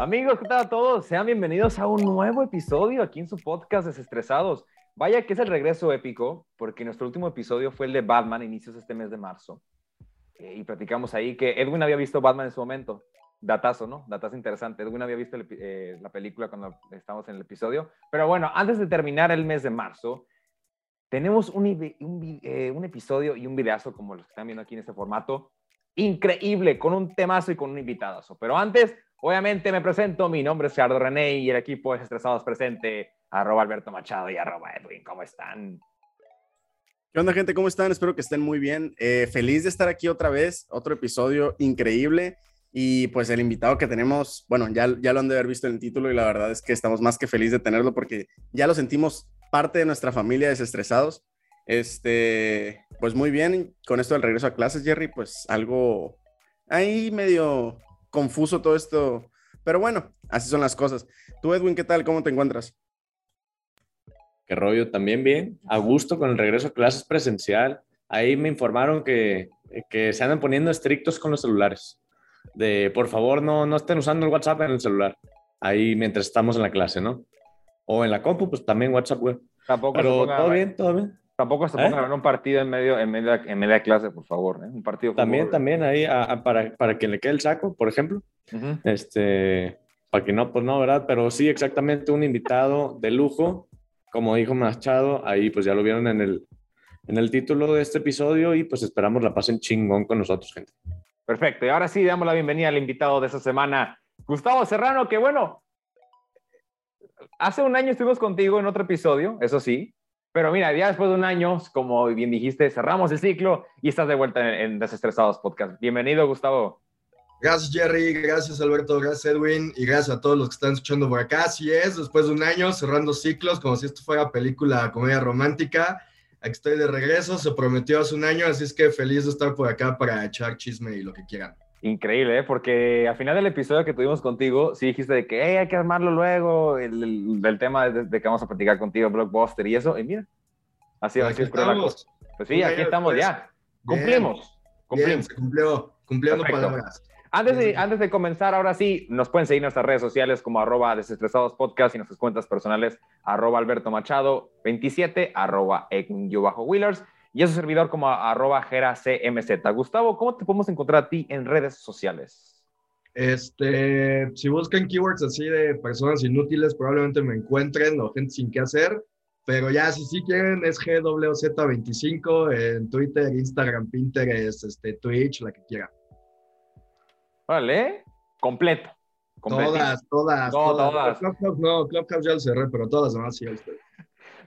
Amigos, ¿qué tal a todos? Sean bienvenidos a un nuevo episodio aquí en su podcast Desestresados. Vaya que es el regreso épico, porque nuestro último episodio fue el de Batman, inicios este mes de marzo. Eh, y platicamos ahí que Edwin había visto Batman en su momento. Datazo, ¿no? Datazo interesante. Edwin había visto eh, la película cuando estábamos en el episodio. Pero bueno, antes de terminar el mes de marzo, tenemos eh, un episodio y un videazo como los que están viendo aquí en este formato. Increíble, con un temazo y con un invitadazo. Pero antes, obviamente me presento. Mi nombre es Gerardo René y el equipo es Estresados presente. Arroba Alberto Machado y arroba Edwin. ¿Cómo están? ¿Qué onda, gente? ¿Cómo están? Espero que estén muy bien. Eh, feliz de estar aquí otra vez. Otro episodio increíble. Y pues el invitado que tenemos, bueno, ya, ya lo han de haber visto en el título y la verdad es que estamos más que feliz de tenerlo porque ya lo sentimos parte de nuestra familia desestresados. Este, pues muy bien, con esto del regreso a clases, Jerry, pues algo ahí medio confuso todo esto, pero bueno, así son las cosas. Tú, Edwin, ¿qué tal? ¿Cómo te encuentras? Qué rollo, también bien, a gusto con el regreso a clases presencial. Ahí me informaron que, que se andan poniendo estrictos con los celulares. De por favor, no, no estén usando el WhatsApp en el celular. Ahí mientras estamos en la clase, ¿no? O en la compu, pues también WhatsApp, güey. Tampoco Pero todo bien, todo bien. Tampoco se ¿Eh? pongan a ver un partido en medio, en medio, en media clase, por favor. ¿eh? Un partido También, también ahí a- a- para, para que le quede el saco, por ejemplo. Ujú. Este, para que no, pues no, ¿verdad? Pero sí, exactamente un invitado de lujo, como dijo Machado, ahí pues ya lo vieron en el, en el título de este episodio y pues esperamos la pasen chingón con nosotros, gente. Perfecto. Y ahora sí, damos la bienvenida al invitado de esta semana, Gustavo Serrano, que bueno, hace un año estuvimos contigo en otro episodio, eso sí, pero mira, ya después de un año, como bien dijiste, cerramos el ciclo y estás de vuelta en, Desestresados Podcast. Bienvenido, Gustavo. Gracias Jerry, gracias Alberto, gracias Edwin y gracias a todos los que están escuchando por acá. Así es, después de un año cerrando ciclos, como si esto fuera película comedia romántica. Aquí estoy de regreso, se prometió hace un año, así es que feliz de estar por acá para echar chisme y lo que quieran. Increíble, ¿eh? porque al final del episodio que tuvimos contigo, sí dijiste de que "Hey, hay que armarlo luego, el, el- del tema de, de que vamos a platicar contigo, Blockbuster y eso, y mira, así, así es la cosa. Pues sí, aquí estamos después. ya, cumplimos, Bien, cumplimos. se cumplió, cumpliendo palabras. Antes de, Bien. antes de comenzar, ahora sí, nos pueden seguir en nuestras redes sociales como arroba desestresados podcast y nuestras cuentas personales arroba alberto machado 27, arroba bajo wheelers y a su servidor como arroba gera cmz. Gustavo, ¿cómo te podemos encontrar a ti en redes sociales? Este, si buscan keywords así de personas inútiles, probablemente me encuentren o gente sin qué hacer. Pero ya, si sí quieren, es GWZ25 en Twitter, Instagram, Pinterest, este, Twitch, la que quieran. Órale, completo. Todas, todas, todas. todas. Clubhouse no, Clubhouse ya lo cerré, pero todas las demás sí. ahí estoy.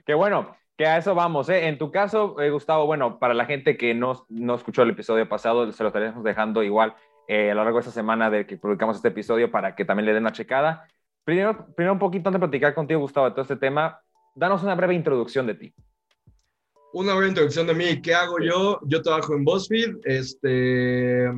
Qué bueno, que a eso vamos. ¿eh? En tu caso, eh, Gustavo, bueno, para la gente que no, no escuchó el episodio pasado, se lo estaremos dejando igual eh, a lo largo de esta semana de que publicamos este episodio para que también le den una checada. Primero, primero un poquito antes de platicar contigo, Gustavo, de todo este tema, danos una breve introducción de ti. Una breve introducción de mí. ¿Qué hago yo? Yo trabajo en BuzzFeed. Este,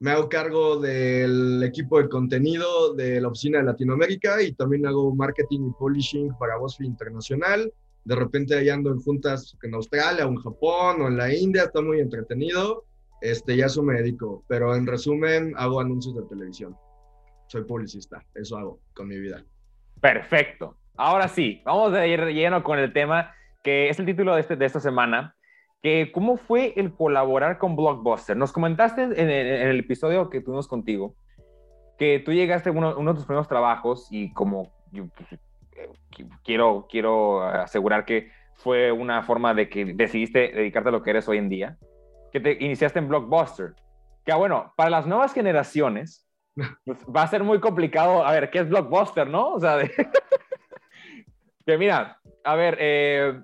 me hago cargo del equipo de contenido de la oficina de Latinoamérica y también hago marketing y publishing para BuzzFeed Internacional. De repente ahí ando en juntas en Australia o en Japón o en la India. Está muy entretenido. Este, y a eso me dedico. Pero en resumen, hago anuncios de televisión. Soy publicista. Eso hago con mi vida. Perfecto. Ahora sí, vamos a ir lleno con el tema que es el título de, este, de esta semana, que cómo fue el colaborar con Blockbuster. Nos comentaste en, en- en el episodio que tuvimos contigo que tú llegaste a uno, uno de tus primeros trabajos y como quiero, quiero asegurar que fue una forma de que decidiste dedicarte a lo que eres hoy en día, que te iniciaste en Blockbuster. Que bueno, para las nuevas generaciones pues, va a ser muy complicado. A ver, ¿qué es Blockbuster, no? O sea, de- que mira, a ver, eh,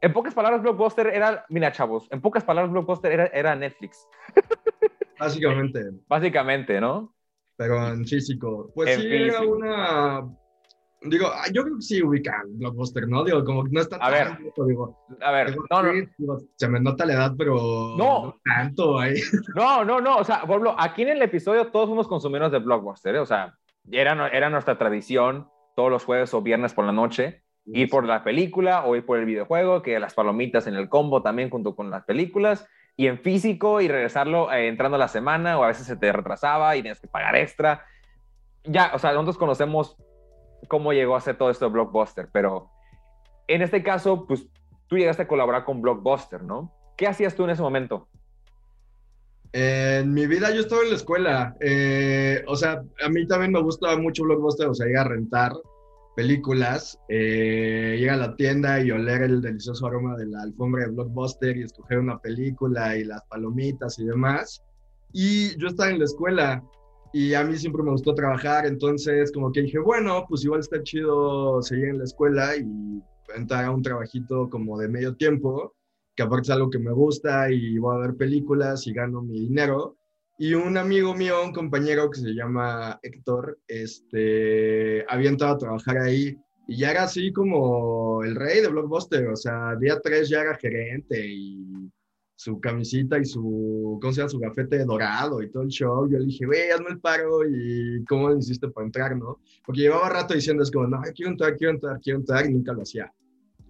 en pocas palabras, Blockbuster era, mira, chavos, en pocas palabras, Blockbuster era, era Netflix, Básicamente. básicamente, ¿no? pero en físico. Pues En sí, era físico. una. Digo, ah, yo creo que sí ubican Blockbuster, ¿no? Digo, como que no está A ver. tan viejo, digo, A ver, digo, no, no, sí, digo, se me nota la edad, pero No. tanto ahí. no, no, no, o sea, por ejemplo, aquí en el episodio todos fuimos consumidores de Blockbuster, ¿eh? o sea, era, era nuestra tradición todos los jueves o viernes por la noche ir por la película o ir por el videojuego, que las palomitas en el combo también junto con las películas, y en físico y regresarlo eh, entrando a la semana o a veces se te retrasaba y tienes que pagar extra. ya, o sea, nosotros conocemos cómo llegó a ser todo esto de Blockbuster, pero en este caso, pues tú llegaste a colaborar con Blockbuster, ¿no? ¿Qué hacías tú en ese momento? En mi vida yo estaba en la escuela, eh, o sea, a mí también me gusta mucho Blockbuster, o sea, ir a rentar películas, eh, ir a la tienda y oler el delicioso aroma de la alfombra de Blockbuster y escoger una película y las palomitas y demás. Y yo estaba en la escuela y a mí siempre me gustó trabajar, entonces como que dije, bueno, pues igual está chido seguir en la escuela y entrar a un trabajito como de medio tiempo, que aparte es algo que me gusta y voy a ver películas y gano mi dinero. Y un amigo mío, un compañero que se llama Héctor, este, había entrado a trabajar ahí y ya era así como el rey de Blockbuster, o sea, día tres ya era gerente y su camisita y su, ¿cómo se llama? Su gafete dorado y todo el show. Yo le dije, güey, hazme el paro y cómo hiciste para entrar, ¿no? Porque llevaba rato diciendo, es como, no, quiero entrar, quiero entrar, quiero entrar y nunca lo hacía.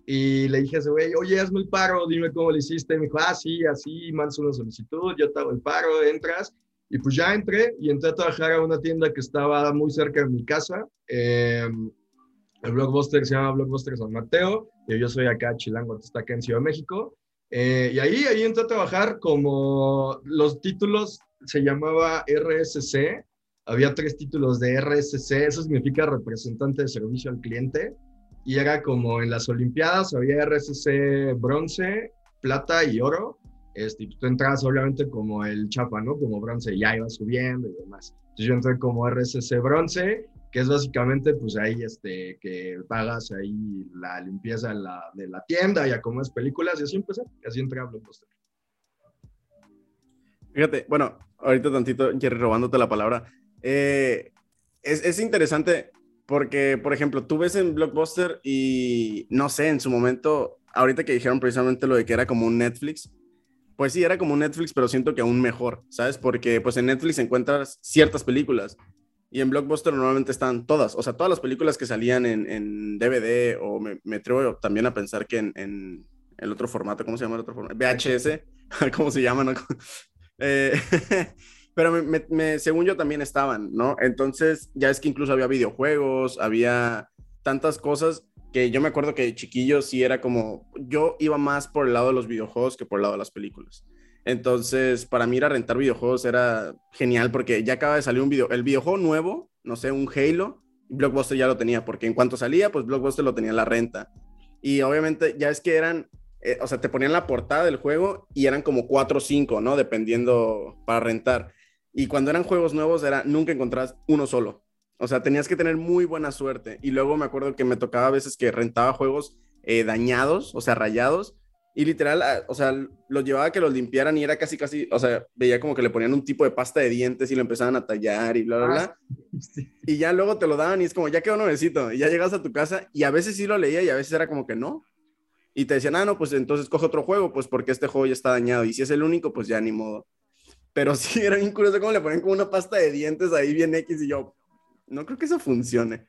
Y le dije a ese güey, oye, hazme el paro, dime cómo lo hiciste. me dijo, ah, sí, así, mandas una solicitud, yo te hago el paro, entras. Y pues ya entré y entré a trabajar a una tienda que estaba muy cerca de mi casa. Em, el Blockbuster se llama Blockbuster San Mateo. Y yo soy acá, Chilango, está acá en Ciudad de México. Eh, y ahí, ahí entré a trabajar como los títulos se llamaba RSC. Había tres títulos de RSC, eso significa representante de servicio al cliente. Y era como en las Olimpiadas, había RSC bronce, plata y oro. Este, tú entrabas obviamente como el chapa, ¿no? Como bronce, ya ibas subiendo y demás. Entonces yo entré como RSC bronce que es básicamente pues ahí este, que pagas ahí la limpieza la, de la tienda y acomodas películas y así empecé, y así entré a Blockbuster. Fíjate, bueno, ahorita tantito, Jerry, robándote la palabra. Eh, es, es, interesante porque, por ejemplo, tú ves en Blockbuster y no sé, en su momento, ahorita que dijeron precisamente lo de que era como un Netflix, pues sí, era como un Netflix, pero siento que aún mejor, ¿sabes? Porque pues en Netflix encuentras ciertas películas y en Blockbuster normalmente están todas, o sea, todas las películas que salían en, DVD o me, me, atrevo también a pensar que en, el otro formato, ¿cómo se llama el otro formato? VHS, ¿cómo se llama? Eh, pero según yo también estaban, ¿no? Entonces ya es que incluso había videojuegos, había tantas cosas que yo me acuerdo que de chiquillo sí era como, yo iba más por el lado de los videojuegos que por el lado de las películas. Entonces, para mí ir a rentar videojuegos era genial porque ya acaba de salir un video, el videojuego nuevo, no sé, un Halo, Blockbuster ya lo tenía, porque en cuanto salía, pues Blockbuster lo tenía en la renta. Y obviamente ya es que eran, eh, o sea, te ponían la portada del juego y eran como cuatro o cinco, ¿no? Dependiendo para rentar. Y cuando eran juegos nuevos, era nunca encontrabas uno solo. O sea, tenías que tener muy buena suerte. Y luego me acuerdo que me tocaba a veces que rentaba juegos eh, dañados, o sea, rayados, y literal, ah, o sea, los llevaba a que los limpiaran y era casi, casi, o sea, veía como que le ponían un tipo de pasta de dientes y lo empezaban a tallar y bla, bla, bla. Ah, y ya luego te lo daban y es como, ya quedó nuevecito. Y ya llegas a tu casa y a veces sí lo leía y a veces era como que no. Y te decían, ah, no, pues entonces coge otro juego, pues porque este juego ya está dañado. Y si es el único, pues ya ni modo. Pero sí, era bien curioso cómo le ponen como una pasta de dientes ahí bien X y yo, no creo que eso funcione.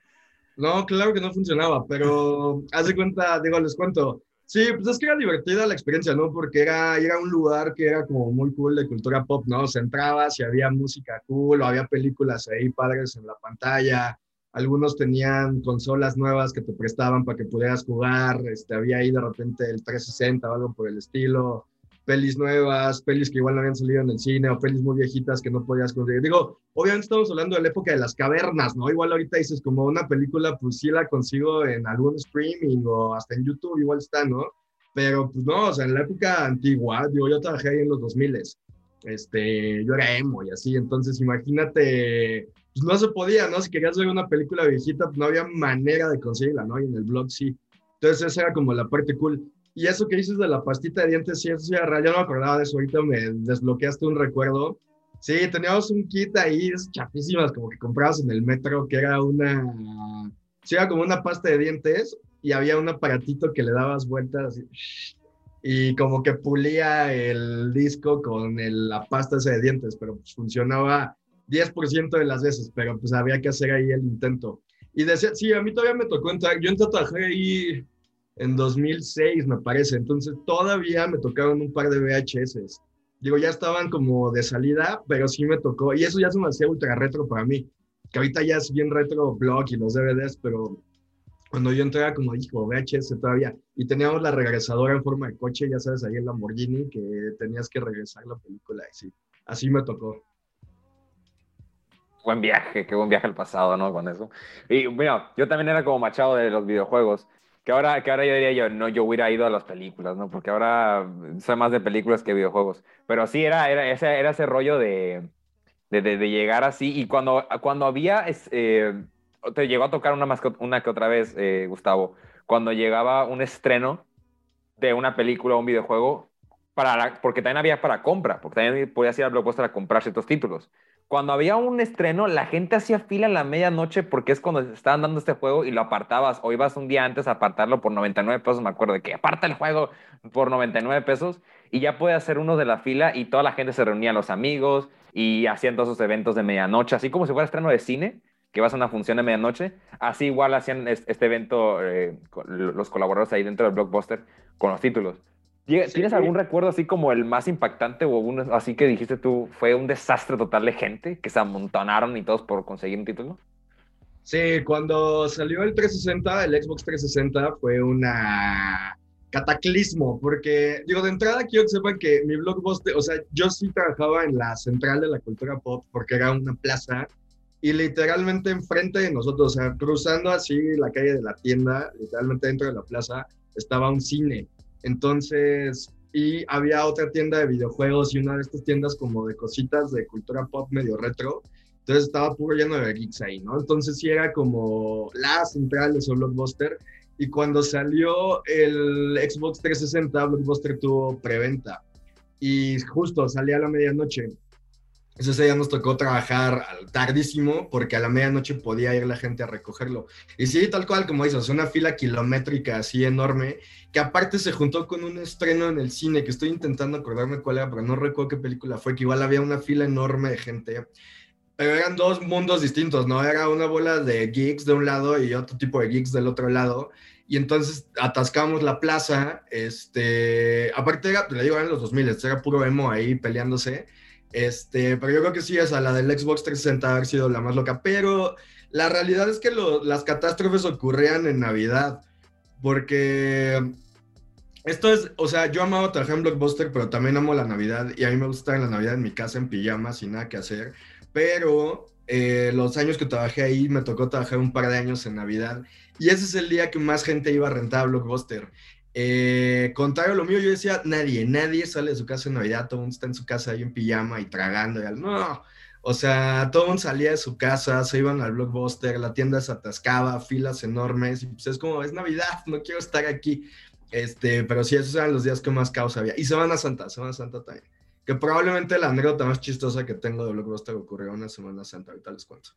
No, claro que no funcionaba, pero haz de cuenta, digo, les cuento Sí, pues es que era divertida la experiencia, ¿no? Porque era ir a un lugar que era como muy cool de cultura pop, ¿no? Se entraba, si había música cool o había películas ahí padres en la pantalla. Algunos tenían consolas nuevas que te prestaban para que pudieras jugar. Este, había ahí de repente el 360 o algo por el estilo pelis nuevas, pelis que igual no habían salido en el cine o pelis muy viejitas que no podías conseguir. Digo, obviamente estamos hablando de la época de las cavernas, ¿no? Igual ahorita dices como una película, pues sí la consigo en algún streaming o hasta en YouTube, igual está, ¿no? Pero pues no, o sea, en la época antigua, digo, yo trabajé ahí en los 2000 este, yo era emo y así, entonces imagínate, pues no se podía, ¿no? Si querías ver una película viejita, pues no había manera de conseguirla, ¿no? Y en el blog sí. Entonces esa era como la parte cool. Y eso que dices de la pastita de dientes, sí, eso ya, no me acordaba de eso, ahorita me desbloqueaste un recuerdo. Sí, teníamos un kit ahí, chapísimas, como que comprabas en el metro, que era una, sí, era como una pasta de dientes y había un aparatito que le dabas vueltas y como que pulía el disco con la pasta esa de dientes, pero pues funcionaba 10% de las veces, pero pues había que hacer ahí el intento. Y decía, sí, a mí todavía me tocó entrar, yo entré a trabajar ahí en 2006, me parece. Entonces todavía me tocaron un par de VHS. Digo, ya estaban como de salida, pero sí me tocó. Y eso ya se me hacía ultra retro para mí. que ahorita ya es bien retro blog y los DVDs, pero cuando yo entré como dijo VHS todavía, y teníamos la regresadora en forma de coche, ya sabes, ahí el Lamborghini, que tenías que regresar la película, y sí, así me tocó. Buen viaje, qué buen viaje al pasado, ¿no? Con eso. Y bueno, yo también era como machado de los videojuegos, que ahora, que ahora yo diría yo, no, yo hubiera ido a las películas, ¿no? Porque ahora soy más de películas que videojuegos. Pero sí, era, era, ese, era ese rollo de, de, llegar así, y cuando, cuando había... Eh, te llegó a tocar una, que, una que otra vez, eh, Gustavo, cuando llegaba un estreno de una película o un videojuego, para porque también había para compra, porque también podías ir a Blockbuster a comprar ciertos títulos. Cuando había un estreno, la gente hacía fila en la medianoche porque es cuando estaban dando este juego y lo apartabas o ibas un día antes a apartarlo por 99 pesos, me acuerdo de que aparta el juego por 99 pesos y ya puede hacer uno de la fila y toda la gente se reunía, los amigos y hacían todos esos eventos de medianoche, así como si fuera estreno de cine, que vas a una función de medianoche, así igual hacían este evento eh, los colaboradores ahí dentro del blockbuster con los títulos. ¿Tienes algún recuerdo así como el más impactante o uno así que dijiste tú fue un desastre total de gente que se amontonaron y todos por conseguir un título? Sí, cuando salió el 360, el Xbox 360 fue una cataclismo, porque digo, de entrada quiero que sepan que mi blockbuster, o sea, yo sí trabajaba en la central de la cultura pop porque era una plaza y literalmente enfrente de nosotros, o sea, cruzando así la calle de la tienda, literalmente dentro de la plaza, estaba un cine. Entonces, y había otra tienda de videojuegos y una de estas tiendas como de cositas de cultura pop medio retro. Entonces estaba puro lleno de geeks ahí, ¿no? Entonces sí era como la central de su blockbuster. Y cuando salió el Xbox 360, Blockbuster tuvo preventa. Y justo salía a la medianoche. Ese día nos tocó trabajar tardísimo porque a la medianoche podía ir la gente a recogerlo. Y sí, tal cual, como dices, una fila kilométrica así enorme, que aparte se juntó con un estreno en el cine, que estoy intentando acordarme cuál era, pero no recuerdo qué película fue, que igual había una fila enorme de gente. Pero eran dos mundos distintos, ¿no? Era una bola de geeks de un lado y otro tipo de geeks del otro lado. Y entonces atascamos la plaza, este, aparte era, le digo, eran los 2000, era puro emo ahí peleándose este, pero yo creo que sí, esa, la del Xbox 360 haber sido la más loca. Pero la realidad es que las catástrofes ocurrían en Navidad. Porque esto es, o sea, yo amaba trabajar en Blockbuster, pero también amo la Navidad. Y a mí me gusta en la Navidad en mi casa en pijama, sin nada que hacer. Pero eh, los años que trabajé ahí, me tocó trabajar un par de años en Navidad. Y ese es el día que más gente iba a rentar a Blockbuster. Eh, contrario a lo mío, yo decía, nadie, nadie sale de su casa en Navidad, todo el mundo está en su casa ahí en pijama y tragando. Y no, o sea, todo el mundo salía de su casa, se iban al blockbuster, la tienda se atascaba, filas enormes, y pues es como, es Navidad, no quiero estar aquí. Este, pero sí, esos eran los días que más caos había. Y Semana Santa, Semana Santa también. Que probablemente la anécdota más chistosa que tengo de Blockbuster ocurrió una Semana Santa, ahorita les cuento.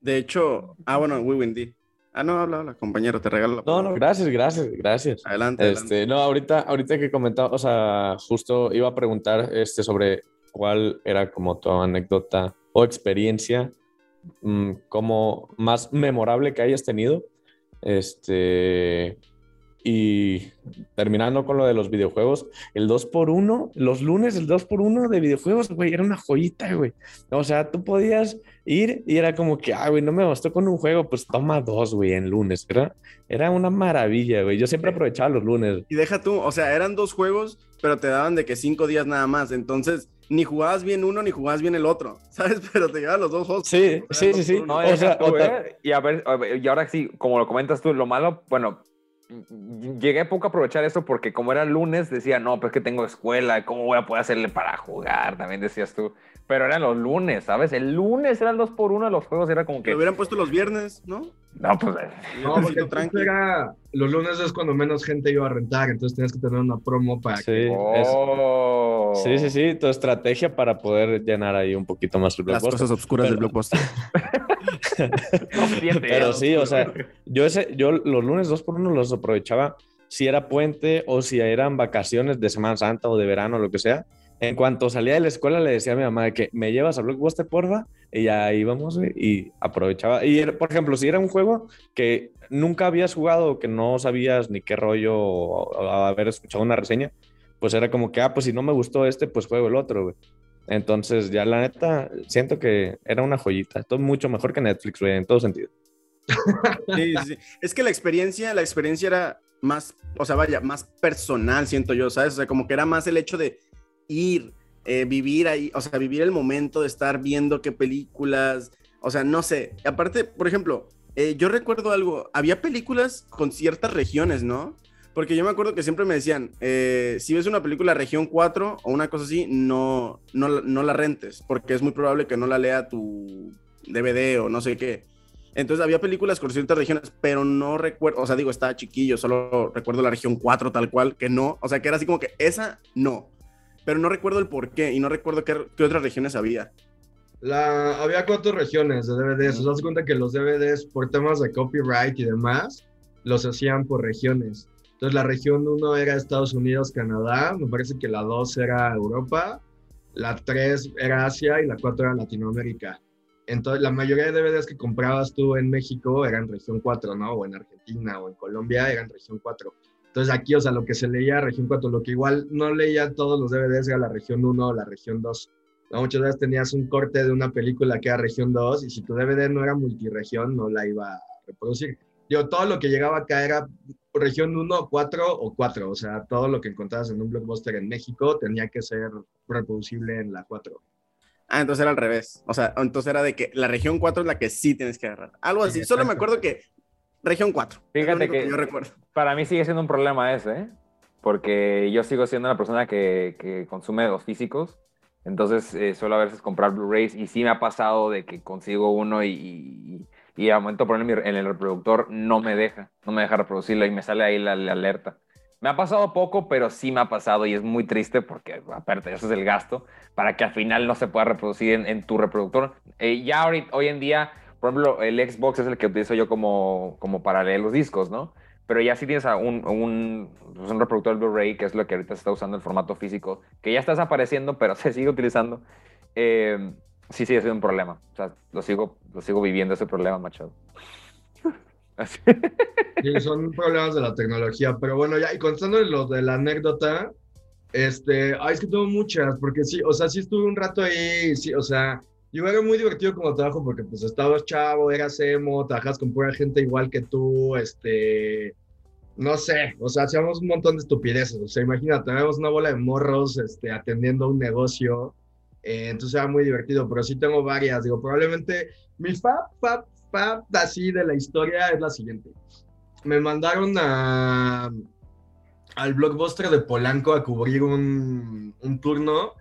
De hecho, ah, bueno, Windy. Ah, no, habla, habla, compañero, te regalo la No, no, gracias, gracias, gracias. Adelante, este, No, ahorita, ahorita que comentaba, o sea, justo iba a preguntar este, sobre cuál era como tu anécdota o experiencia mm, como más memorable que hayas tenido. Este, y terminando con lo de los videojuegos, el 2x1, los lunes el 2x1 de videojuegos, güey, era una joyita, güey. O sea, tú podías ir y era como que, ah, güey, no me bastó con un juego, pues toma dos, güey, en lunes. Era, era una maravilla, güey. Yo siempre aprovechaba los lunes. Y deja tú, o sea, eran dos juegos, pero te daban de que cinco días nada más. Entonces, ni jugabas bien uno ni jugabas bien el otro, ¿sabes? Pero te llevaban los dos juegos. Sí, sí, sí, sí. o sea, y, a ver, y ahora sí, como lo comentas tú, lo malo, bueno, llegué poco a aprovechar eso porque como era lunes decía, no, pues que tengo escuela, ¿cómo voy a poder hacerle para jugar? También decías tú. Pero eran los lunes, ¿sabes? El lunes eran dos por uno de los juegos, era como que... Lo hubieran puesto los viernes, ¿no? No, pues... Eh, no, porque tranquilo. Era, los lunes es cuando menos gente iba a rentar, entonces tenías que tener una promo para sí, que... Oh. Sí, sí, sí, tu estrategia para poder llenar ahí un poquito más el blockbuster. Las cosas oscuras del blockbuster. Pero sí, o sea, yo, ese, yo los lunes dos por uno los aprovechaba si era puente o si eran vacaciones de Semana Santa o de verano, lo que sea. En cuanto salía de la escuela, le decía a mi mamá que me llevas a Blockbuster, porfa, y ya íbamos y aprovechaba. Y, por ejemplo, si era un juego que nunca habías jugado o que no sabías ni qué rollo o, haber escuchado una reseña, pues era como que, ah, pues si no me gustó este, pues juego el otro, güey. Entonces, ya la neta, siento que era una joyita. Todo mucho mejor que Netflix, güey, en todo sentido. Sí, sí. Es que la experiencia, la experiencia era más, o sea, vaya, más personal, siento yo, ¿sabes? O sea, como que era más el hecho de ir, eh, vivir ahí, o sea, vivir el momento de estar viendo qué películas, o sea, no sé. Aparte, por ejemplo, eh, yo recuerdo algo, había películas con ciertas regiones, ¿no? Porque yo me acuerdo que siempre me decían, eh, si ves una película región 4 o una cosa así, no, no, no la rentes, porque es muy probable que no la lea tu DVD o no sé qué. Entonces había películas con ciertas regiones, pero no recuerdo, o sea, digo, estaba chiquillo, solo recuerdo la región 4 tal cual, que no, o sea, que era así como que esa no, pero no recuerdo el por qué y no recuerdo qué, qué otras regiones había. La, había cuatro regiones de DVDs. ¿Os das cuenta que los DVDs, por temas de copyright y demás, los hacían por regiones? Entonces, la región 1 era Estados Unidos, Canadá. Me parece que la 2 era Europa. La 3 era Asia y la 4 era Latinoamérica. Entonces, la mayoría de DVDs que comprabas tú en México eran región 4, ¿no? O en Argentina o en Colombia eran región 4. Entonces, aquí, o sea, lo que se leía región 4, lo que igual no leía todos los DVDs era la región 1 o la región 2 Muchas veces tenías un corte de una película que era región 2 y si tu DVD no era multiregión, no la iba a reproducir. Digo, todo lo que llegaba acá era región 1, 4 o 4. O sea, todo lo que encontrabas en un blockbuster en México tenía que ser reproducible en la 4. Ah, entonces era al revés. O sea, entonces era de que la región 4 es la que sí tienes que agarrar. Algo así. Solo me acuerdo que región 4. Fíjate que, yo recuerdo. para mí sigue siendo un problema ese, ¿eh? Porque yo sigo siendo una persona que, que consume los físicos entonces eh, suelo a veces comprar Blu-rays y sí me ha pasado de que consigo uno y, y, y al momento de ponerlo en el reproductor no me deja, no me deja reproducirlo y me sale ahí la, alerta. Me ha pasado poco, pero sí me ha pasado y es muy triste porque, aparte, eso es el gasto para que al final no se pueda reproducir en, tu reproductor. Eh, ya hoy en día, por ejemplo, el Xbox es el que utilizo yo como, como para leer los discos, ¿no? pero ya si tienes un, un, pues, un reproductor Blu-ray, que es lo que ahorita se está usando el formato físico, que ya está desapareciendo, pero se sigue utilizando, eh, sí sigue siendo un problema. O sea, lo sigo, lo sigo viviendo ese problema, Machado. Sí, son problemas de la tecnología, pero bueno, ya, y contando lo de la anécdota, este, ay, es que tengo muchas, porque sí, o sea, sí estuve un rato ahí, sí, o sea, yo era muy divertido como trabajo porque pues estabas chavo, eras emo, trabajas con pura gente igual que tú, este, no sé, o sea, hacíamos un montón de estupideces, o sea, imagínate, tenemos una bola de morros, este, atendiendo un negocio, eh, entonces era muy divertido, pero sí tengo varias, digo, probablemente mi fab, fab, fab así de la historia es la siguiente. Me mandaron a, al blockbuster de Polanco a cubrir un, un turno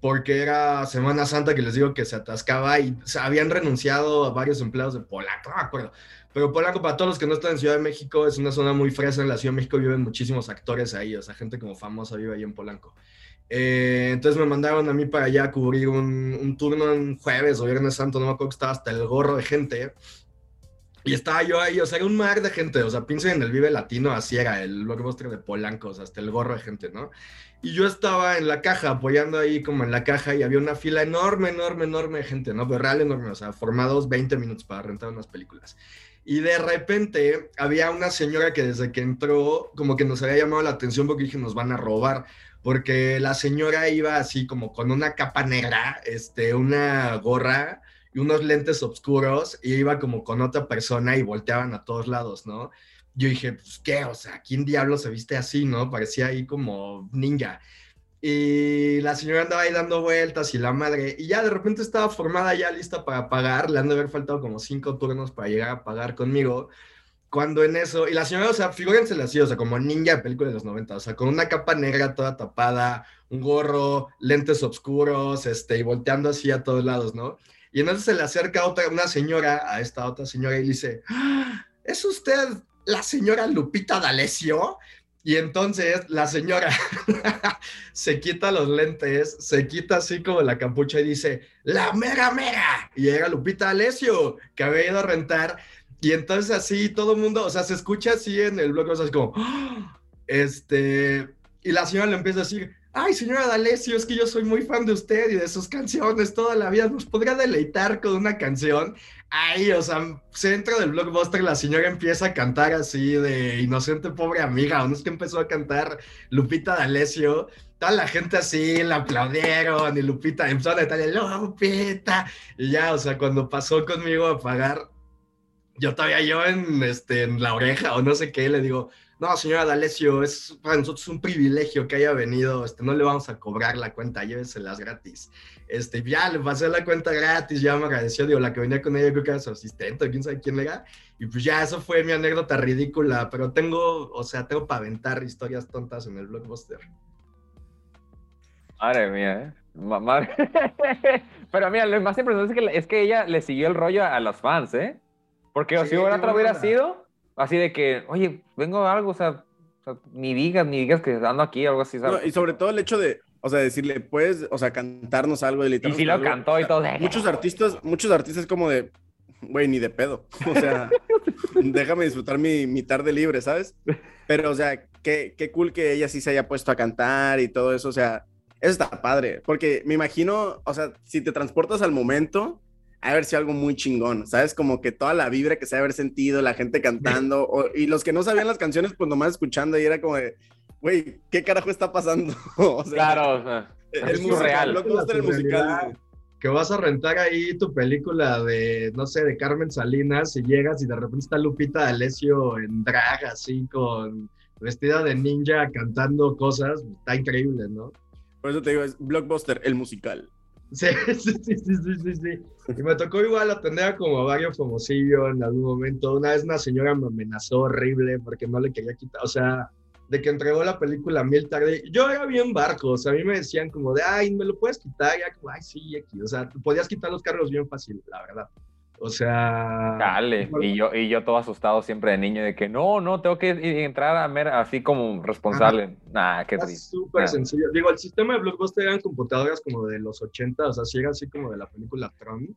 porque era Semana Santa que les digo que se atascaba y se habían renunciado a varios empleados de Polanco, no me acuerdo. Pero Polanco, para todos los que no están en Ciudad de México, es una zona muy fresa. En la Ciudad de México viven muchísimos actores ahí, o sea, gente como famosa vive ahí en Polanco. Eh, entonces me mandaron a mí para allá a cubrir un, un turno en jueves o viernes santo, no me acuerdo que estaba hasta el gorro de gente. Y estaba yo ahí, o sea, era un mar de gente, o sea, piensen en el Vive Latino, así era el blockbuster de Polanco, o sea, hasta el gorro de gente, ¿no? Y yo estaba en la caja, apoyando ahí como en la caja, y había una fila enorme, enorme, enorme de gente, ¿no? Pero real enorme, o sea, formados 20 minutos para rentar unas películas. Y de repente había una señora que desde que entró, como que nos había llamado la atención porque dije, nos van a robar. Porque la señora iba así como con una capa negra, este, una gorra y unos lentes oscuros, y iba como con otra persona y volteaban a todos lados, ¿no? yo dije, pues, ¿qué? O sea, ¿quién diablo se viste así, no? Parecía ahí como ninja. Y la señora andaba ahí dando vueltas y la madre, y ya de repente estaba formada ya lista para pagar, le han de haber faltado como cinco turnos para llegar a pagar conmigo, cuando en eso, y la señora, o sea, figúrense así, o sea, como ninja de película de los 90, o sea, con una capa negra toda tapada, un gorro, lentes oscuros, este, y volteando así a todos lados, ¿no? Y entonces se le acerca otra, una señora a esta otra señora y le dice, ¡Ah! ¿es usted la señora Lupita D'Alessio. Y entonces la señora se quita los lentes, se quita así como la capucha y dice, la mera mera. Y llega Lupita D'Alessio, que había ido a rentar. Y entonces así todo el mundo, o sea, se escucha así en el blog, o sea, es como, ¡Ah! este, y la señora le empieza a decir, ay, señora D'Alessio, es que yo soy muy fan de usted y de sus canciones toda la vida, ¿nos podría deleitar con una canción? Ay, o sea, centro del blockbuster, la señora empieza a cantar así de inocente pobre amiga, o no es que empezó a cantar Lupita D'Alessio. toda la gente así, la aplaudieron y Lupita empezó a gritarle, Lupita. Y ya, o sea, cuando pasó conmigo a pagar, yo todavía yo en, este, en la oreja o no sé qué, le digo, no, señora D'Alessio, es para nosotros un privilegio que haya venido, este, no le vamos a cobrar la cuenta, lléveselas gratis. Este, ya le pasé la cuenta gratis, ya me agradeció, digo, la que venía con ella creo que era su asistente, quién sabe quién era, y pues ya, eso fue mi anécdota ridícula, pero tengo, o sea, tengo para aventar historias tontas en el blockbuster. Madre mía, ¿eh? Madre... pero mira, lo más impresionante es que, es que ella le siguió el rollo a los fans, ¿eh? Porque si otra hubiera sido así de que, oye, vengo a algo, o sea, ni digas, ni digas que ando aquí, algo así, ¿sabes? y sobre todo el hecho de, o sea, decirle, puedes, o sea, cantarnos algo de Y si lo cantó y todo. muchos artistas, muchos artistas como de, güey, ni de pedo. O sea, déjame disfrutar mi, mi, tarde libre, ¿sabes? Pero, o sea, qué, qué cool que ella sí se haya puesto a cantar y todo eso, o sea, eso está padre, porque me imagino, o sea, si te transportas al momento, a ver si algo muy chingón, ¿sabes? Como que toda la vibra que se ha haber sentido, la gente cantando, y los que no sabían las canciones, pues nomás escuchando y era como de, güey, ¿qué carajo está pasando? o sea, claro, o sea, es, muy real. el musical. Que vas a rentar ahí tu película de, no sé, de Carmen Salinas y llegas y de repente está Lupita D'Alessio en drag, así, con vestida de ninja cantando cosas, está increíble, ¿no? Por eso te digo, es Blockbuster, el musical. Sí, sí, sí, sí, sí, sí. Y me tocó igual atender como a varios famosillos en algún momento. Una vez una señora me amenazó horrible porque no le quería quitar, o sea, de que entregó la película mil tarde. Yo era bien barco, o sea, a mí me decían como de, ay, ¿me lo puedes quitar? Ya como, ay, sí, aquí. O sea, podías quitar los carros bien fácil, la verdad. O sea. Dale. Y yo, y yo todo asustado siempre de niño de que no, no, tengo que entrar a ver así como responsable. Nah, qué triste. súper sencillo. Digo, el sistema de Blockbuster eran computadoras como de los 80, o sea, sí era así como de la película Tron.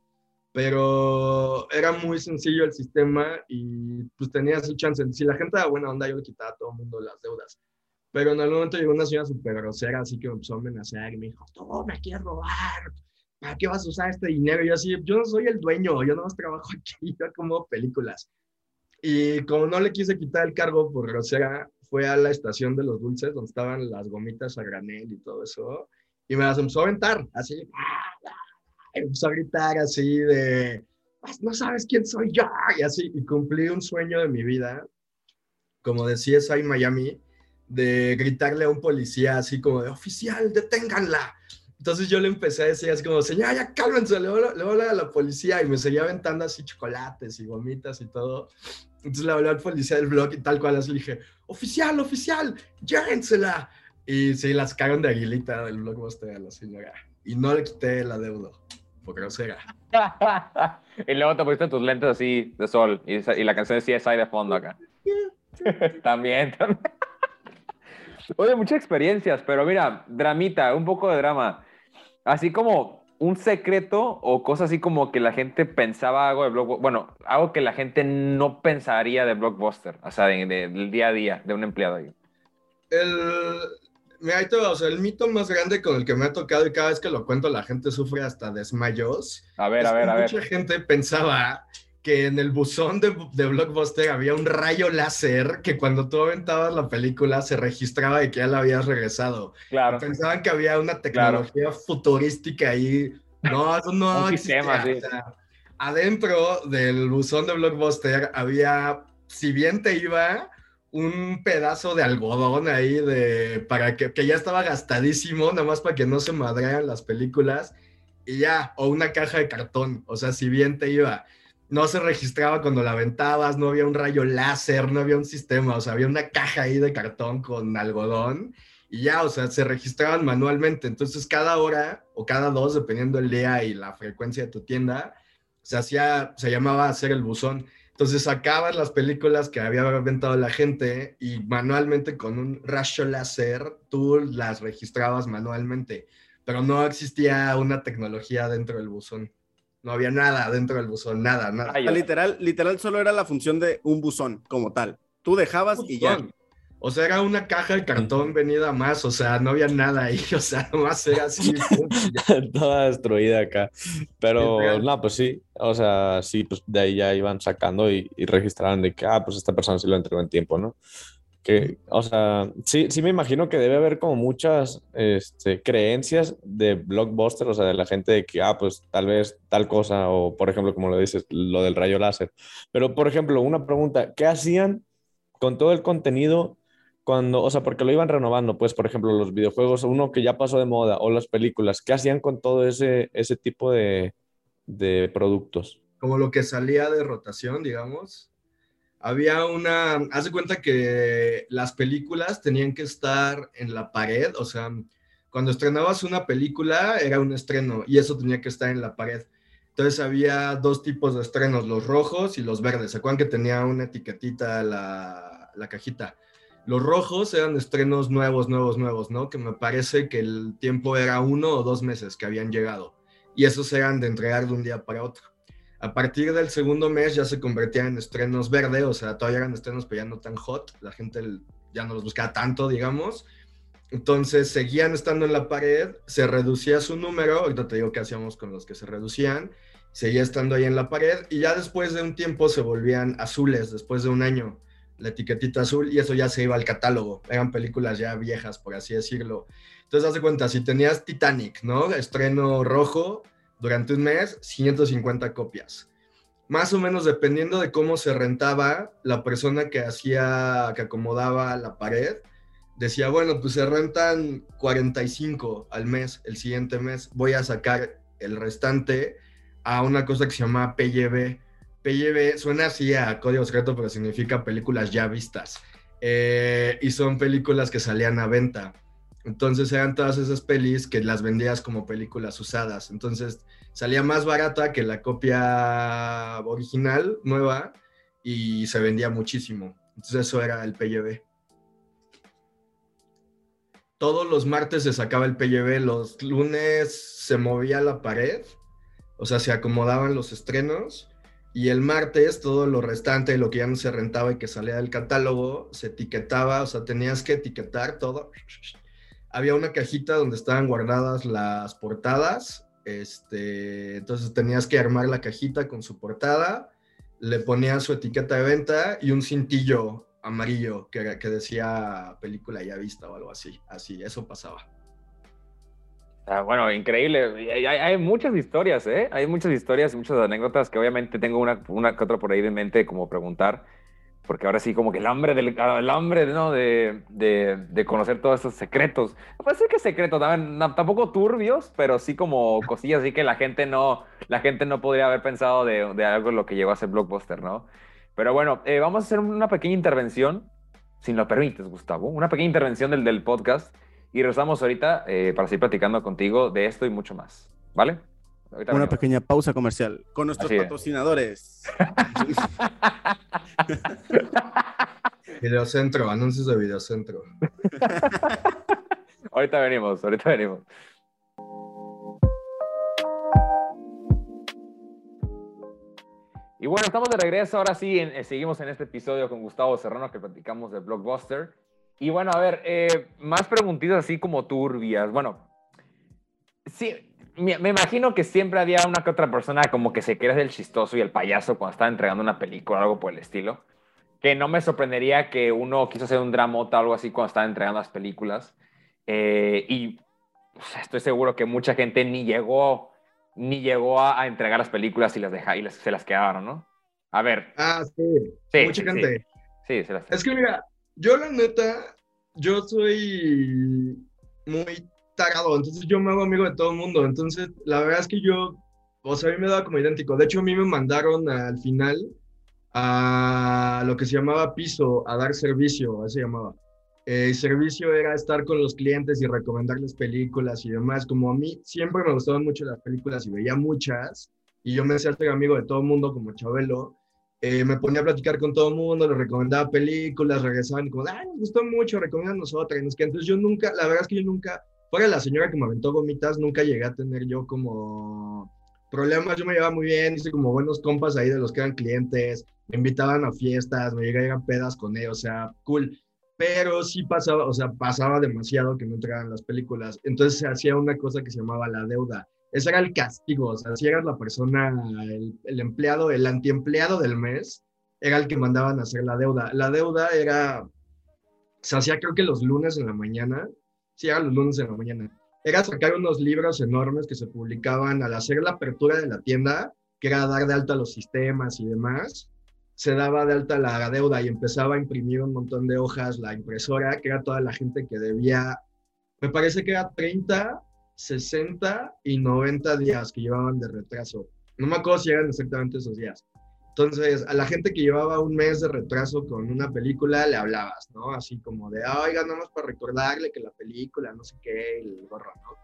Pero era muy sencillo el sistema y pues tenías el chance. Si la gente era buena onda, yo le quitaba a todo el mundo las deudas. Pero en algún momento llegó una señora súper grosera, así que me empezó a amenazar y me dijo, tú me quieres robar, ¿para qué vas a usar este dinero? Y yo así, yo no soy el dueño, yo no más trabajo aquí, yo como películas. Y como no le quise quitar el cargo por grosera, fue a la estación de los dulces, donde estaban las gomitas a granel y todo eso, y me las empezó a aventar, así, y empezó a gritar así de, no sabes quién soy yo, y así, y cumplí un sueño de mi vida, como decía CSI Miami, de gritarle a un policía así como de, oficial, deténganla, entonces yo le empecé a decir así como, señora, ya cálmense, le voy, a hablar a la policía. Y me seguía aventando así chocolates y gomitas y todo. Entonces le hablé al policía del blog y tal cual así le dije, oficial, oficial, llévensela. Y sí, las cagaron de aguilita del blockbuster a la señora. Y no le quité la deuda, porque no será. y luego te pusiste tus lentes así de sol y, y la canción de CSI de fondo acá. también, también. Oye, muchas experiencias, pero mira, dramita, un poco de drama así como un secreto o cosas así como que la gente pensaba algo de Blockbuster, bueno, algo que la gente no pensaría de Blockbuster, o sea, del día a día de un empleado ahí. El, mira, o sea, el mito más grande con el que me ha tocado y cada vez que lo cuento la gente sufre hasta desmayos. A ver, a ver, a ver. Mucha gente pensaba que en el buzón de, de, Blockbuster había un rayo láser que cuando tú aventabas la película se registraba de que ya la habías regresado. Claro. Pensaban que había una tecnología futurística ahí. No, eso no un sistema, sí. adentro del buzón de Blockbuster había, si bien te iba, un pedazo de algodón ahí de para que, que ya estaba gastadísimo, nada más para que no se madrean las películas y ya, o una caja de cartón, o sea, si bien te iba no se registraba cuando la aventabas, no había un rayo láser, no había un sistema, o sea, había una caja ahí de cartón con algodón y ya, o sea, se registraban manualmente. Entonces, cada hora o cada dos, dependiendo el día y la frecuencia de tu tienda, se hacía, se llamaba hacer el buzón. Entonces, sacabas las películas que había aventado la gente y manualmente con un rayo láser tú las registrabas manualmente, pero no existía una tecnología dentro del buzón. No había nada dentro del buzón, nada, nada. literal, literal solo era la función de un buzón como tal. Tú dejabas y ya. O sea, era una caja de cartón venida más, o sea, no había nada ahí, o sea, nomás era así. Toda destruida acá. Pero no, pues sí, o sea, sí, pues de ahí ya iban sacando y, registraban de que, ah, pues esta persona sí lo entregó en tiempo, ¿no? Que, o sea, sí, sí me imagino que debe haber como muchas este, creencias de blockbuster, o sea, de la gente de que, ah, pues tal vez tal cosa, o por ejemplo, como lo dices, lo del rayo láser. Pero, por ejemplo, una pregunta, ¿qué hacían con todo el contenido cuando, o sea, porque lo iban renovando, pues, por ejemplo, los videojuegos, uno que ya pasó de moda, o las películas, ¿qué hacían con todo ese, ese tipo de, de productos? Como lo que salía de rotación, digamos había una, haz de cuenta que las películas tenían que estar en la pared, o sea, cuando estrenabas una película era un estreno y eso tenía que estar en la pared. Entonces había dos tipos de estrenos, los rojos y los verdes. ¿Se acuerdan que tenía una etiquetita la, la cajita? Los rojos eran estrenos nuevos, nuevos, nuevos, ¿no? Que me parece que el tiempo era uno o dos meses que habían llegado. Y esos eran de entregar de un día para otro. A partir del segundo mes ya se convertían en estrenos verde, o sea, todavía eran estrenos, pero ya no tan hot, la gente ya no los buscaba tanto, digamos. Entonces seguían estando en la pared, se reducía su número, ahorita te digo qué hacíamos con los que se reducían, seguía estando ahí en la pared y ya después de un tiempo se volvían azules, después de un año, la etiquetita azul y eso ya se iba al catálogo, eran películas ya viejas, por así decirlo. Entonces, haz cuenta, si tenías Titanic, ¿no? Estreno rojo, durante un mes 150 copias. Más o menos dependiendo de cómo se rentaba, la persona que hacía, que acomodaba la pared, decía, bueno, pues se rentan 45 al mes, el siguiente mes voy a sacar el restante a una cosa que se llama PYB. PYB suena así a código secreto, pero significa películas ya vistas. Eh, y son películas que salían a venta. Entonces eran todas esas pelis que las vendías como películas usadas. Entonces salía más barata que la copia original, nueva, y se vendía muchísimo. Entonces eso era el PYB. Todos los martes se sacaba el PYB, los lunes se movía la pared, o sea, se acomodaban los estrenos, y el martes todo lo restante, lo que ya no se rentaba y que salía del catálogo, se etiquetaba, o sea, tenías que etiquetar todo había una cajita donde estaban guardadas las portadas. Este, entonces tenías que armar la cajita con su portada, le ponías su etiqueta de venta y un cintillo amarillo que, que decía película ya vista o algo así. Así, eso pasaba. Ah, bueno, increíble. Hay, muchas historias, ¿eh? Hay muchas historias y muchas anécdotas que obviamente tengo una, una que otra por ahí de mente como preguntar porque ahora sí como que el hambre, del, el hambre ¿no? de, de, de conocer todos estos secretos. Puede ser que secretos, tampoco turbios, pero sí como cosillas así que la gente no, la gente no podría haber pensado de, de algo lo que llegó a ser Blockbuster, ¿no? Pero bueno, eh, vamos a hacer una pequeña intervención, si lo permites, Gustavo, una pequeña intervención del, del podcast y regresamos ahorita eh, para seguir platicando contigo de esto y mucho más, ¿vale? Una pequeña pausa comercial con nuestros patrocinadores. Videocentro, anuncios de Videocentro. ahorita venimos, ahorita venimos. Y bueno, estamos de regreso. Ahora sí, eh, seguimos en este episodio con Gustavo Serrano que platicamos de Blockbuster. Y bueno, a ver, eh, más preguntitas así como turbias. Bueno, sí, me, imagino que siempre había una que otra persona como que se quiere el chistoso y el payaso cuando estaba entregando una película o algo por el estilo. Que no me sorprendería que uno quiso hacer un dramota o algo así cuando estaba entregando las películas. Eh, y estoy seguro que mucha gente ni llegó, ni llegó a, entregar las películas y, las deja, y se las quedaron, ¿no? A ver. Ah, sí. mucha gente. Sí, se las Es que mira, yo la neta, yo soy muy entonces yo me hago amigo de todo el mundo, entonces la verdad es que yo, o sea, a mí me daba como idéntico, de hecho a mí me mandaron al final a lo que se llamaba piso, a dar servicio, así se llamaba. El servicio era estar con los clientes y recomendarles películas y demás. Como a mí siempre me gustaban mucho las películas y veía muchas, y yo me hacía amigo de todo el mundo como Chabelo, eh, me ponía a platicar con todo el mundo, les recomendaba películas, regresaban y como, ay, nos gustó mucho, recomiendan otras. Entonces yo nunca, la verdad es que yo nunca fuera la señora que me aventó gomitas, nunca llegué a tener yo como problemas. Yo me llevaba muy bien, hice como buenos compas ahí de los que eran clientes, me invitaban a fiestas, me llegué a pedas con ellos, o sea, cool. Pero sí pasaba, o sea, pasaba demasiado que no entregaban las películas. Entonces se hacía una cosa que se llamaba la deuda. Ese era el castigo, o sea, si eras la persona, el, el empleado, el antiempleado del mes, era el que mandaban a hacer la deuda. La deuda era se hacía creo que los lunes en la mañana, eran los lunes en la mañana, era sacar unos libros enormes que se publicaban al hacer la apertura de la tienda, que era dar de alta los sistemas y demás, se daba de alta la deuda y empezaba a imprimir un montón de hojas la impresora, que era toda la gente que debía, me parece que era 30, 60 y 90 días que llevaban de retraso. No me acuerdo si eran exactamente esos días. Entonces, a la gente que llevaba un mes de retraso con una película le hablabas, ¿no? Así como de, oiga, nomás para recordarle que la película, no sé qué, el gorro, ¿no?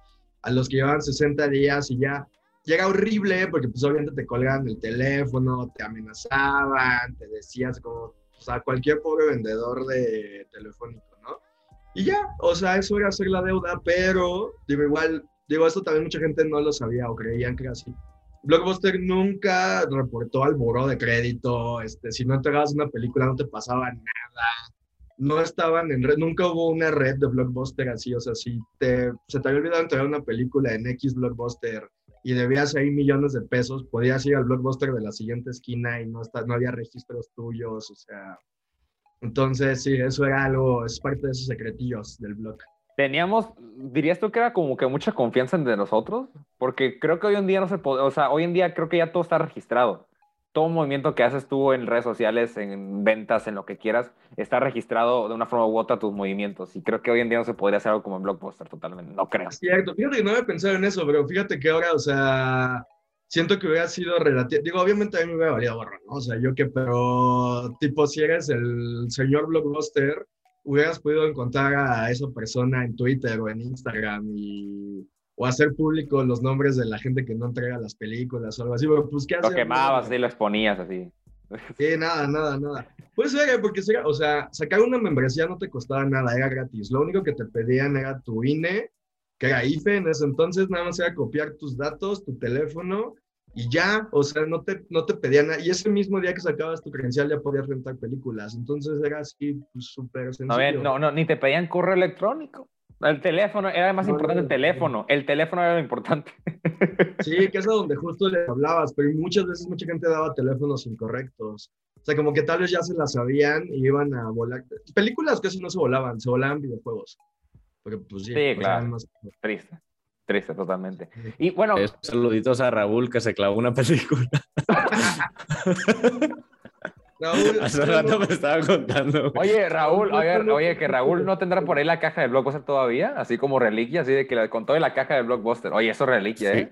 A los que llevaban 60 días y ya, llega horrible porque pues obviamente te colgaban el teléfono, te amenazaban, te decías como, o sea, cualquier pobre vendedor de telefónico, ¿no? Y ya, o sea, eso era hacer la deuda, pero digo, igual, digo, esto también mucha gente no lo sabía o creían que era así. Blockbuster nunca reportó al buró de crédito, este, si no entregabas una película no te pasaba nada, no estaban en red, nunca hubo una red de Blockbuster así, o sea, si te, se te había olvidado entregar una película en X Blockbuster y debías ahí millones de pesos, podías ir al Blockbuster de la siguiente esquina y no, está, no había registros tuyos, o sea, entonces sí, eso era algo, es parte de esos secretillos del blog teníamos, dirías tú que era como que mucha confianza entre nosotros, porque creo que hoy en día no se puede, o sea, hoy en día creo que ya todo está registrado. Todo movimiento que haces tú en redes sociales, en ventas, en lo que quieras, está registrado de una forma u otra tus movimientos. Y creo que hoy en día no se podría hacer algo como en Blockbuster totalmente. No creo. Cierto. Fíjate que no había pensado en eso, pero fíjate que ahora, o sea, siento que hubiera sido relativo. Digo, obviamente a mí me hubiera valido ¿no? O sea, yo que, pero tipo, si eres el señor Blockbuster, hubieras podido encontrar a esa persona en Twitter o en Instagram y, o hacer público los nombres de la gente que no entrega las películas o algo así, pero pues ¿qué Lo quemabas y lo exponías así. Sí, nada, nada, nada. Pues ser, porque, o sea, sacar una membresía no te costaba nada, era gratis. Lo único que te pedían era tu INE, que era IFE en ese entonces, nada más era copiar tus datos, tu teléfono y ya, o sea, no te, no te pedían nada. Y ese mismo día que sacabas tu credencial ya podías rentar películas. Entonces era así, pues, súper sencillo. No, no, ni te pedían correo electrónico. El teléfono, era más importante el teléfono. El teléfono era lo importante. Sí, que es a donde justo le hablabas, pero muchas veces mucha gente daba teléfonos incorrectos. O sea, como que tal vez ya se las sabían y iban a volar. Películas casi no se volaban, se volaban videojuegos. Porque pues sí, sí claro. Triste. Triste, totalmente. Y bueno. Saluditos a Raúl que se clavó una película. Raúl. Hace rato me estaba contando. Oye, Raúl, oye, que Raúl no tendrá por ahí la caja de Blockbuster todavía, así como reliquia, así de que le contó de la caja de Blockbuster. Oye, eso es reliquia, ¿eh?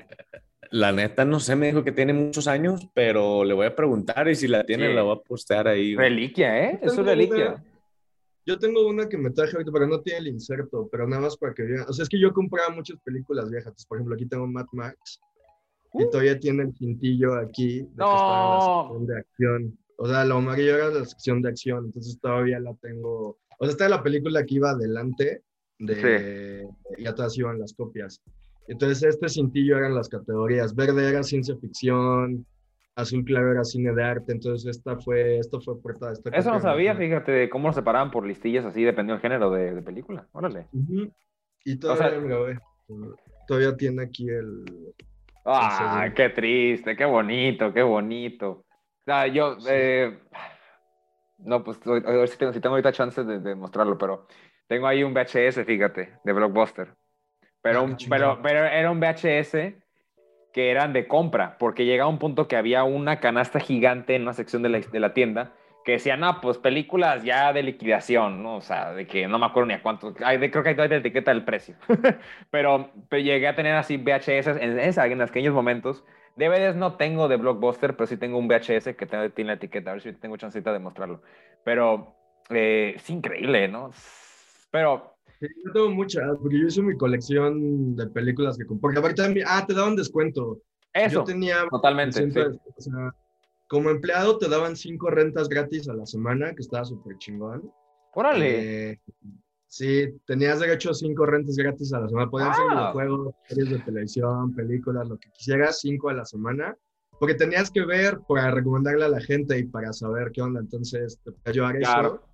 La neta, no sé, me dijo que tiene muchos años, pero le voy a preguntar y si la tiene, la voy a postear ahí. Reliquia, ¿eh? Eso es reliquia. Yo tengo una que me traje ahorita, pero no tiene el inserto, pero nada más para que vean. O sea, es que yo compraba muchas películas viejas. Por ejemplo, aquí tengo Mad Max. Y uh. todavía tiene el cintillo aquí de que está en la sección de acción. O sea, lo amarillo era la sección de acción, entonces todavía la tengo. O sea, está la película que iba adelante de, y atrás iban las copias. Entonces, este cintillo eran las categorías. Verde era ciencia ficción, Azul Claro era cine de arte, entonces esta fue, esto fue puerta de esta Eso no sabía, fíjate, de cómo lo separaban por listillas así, dependiendo del género de, película. Órale. Y todavía, todavía tiene aquí el... Ah, qué triste, qué bonito, qué bonito. sea, yo, eh, no, pues a ver si tengo, si tengo ahorita chance de, mostrarlo, pero tengo ahí un VHS, fíjate, de Blockbuster. Pero, ah, pero, pero era un VHS que eran de compra, porque llegaba un punto que había una canasta gigante en una sección de la, de la tienda que decían, no, pues películas ya de liquidación, ¿no? O sea, de que no me acuerdo ni a cuánto, hay, de, creo que hay toda la etiqueta del precio, pero, pero, llegué a tener así VHS en, esa, en aquellos momentos. DVDs no tengo de Blockbuster, pero sí tengo un VHS que tiene, la etiqueta, a ver si tengo chancita de mostrarlo. Pero eh, es increíble, ¿no? Pero yo tengo muchas, porque yo hice mi colección de películas que compré. Porque aparte, ah, te daban descuento. Eso, yo tenía totalmente. como empleado te daban cinco rentas gratis a la semana, que estaba súper chingón. Órale. Eh, sí, tenías derecho a cinco rentas gratis a la semana. Podían ser videojuegos, series de televisión, películas, lo que quisieras, cinco a la semana. Porque tenías que ver para recomendarle a la gente y para saber qué onda. Entonces, te puede ayudar claro. eso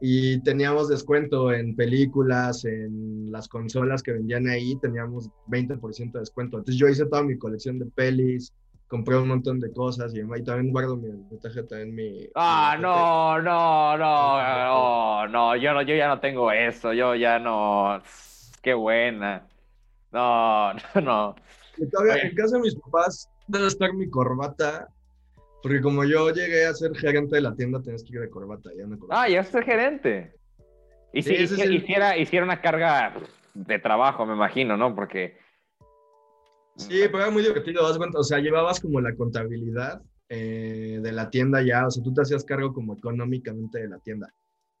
y teníamos descuento en películas, en las consolas que vendían ahí, teníamos 20% de descuento. Entonces yo hice toda mi colección de pelis, compré un montón de cosas y, y también guardo mi, mi tarjeta en mi... Ah, mi no, no, no, no, no, yo no, yo ya no tengo eso, yo ya no. Qué buena. No, no, no. Y todavía Oye. en casa de mis papás debe estar mi corbata, porque como yo llegué a ser gerente de la tienda, tenías que ir de corbata, ya corbata. Ah, ya el gerente. Y si Sí, es hiciera, el- hiciera, hiciera una carga de trabajo, me imagino, ¿no? Porque. Sí, pero era muy divertido, o sea, llevabas como la contabilidad eh, de la tienda ya, o sea, tú te hacías cargo como económicamente de la tienda.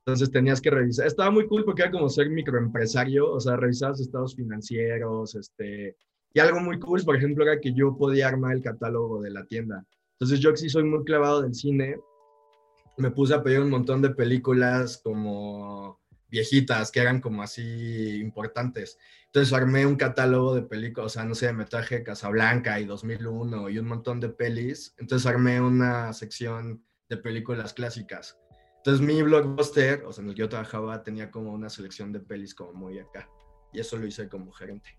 Entonces tenías que revisar, estaba muy cool porque era como ser microempresario, o sea, revisabas estados financieros, este, y algo muy cool, por ejemplo, era que yo podía armar el catálogo de la tienda. Entonces yo sí soy muy clavado del cine, me puse a pedir un montón de películas como viejitas, que eran como así importantes. Entonces armé un catálogo de películas, o sea, no sé, me traje Casablanca y 2001 y un montón de pelis. Entonces armé una sección de películas clásicas. Entonces mi blockbuster, o sea, en el que yo trabajaba, tenía como una selección de pelis como muy acá. Y eso lo hice como gerente.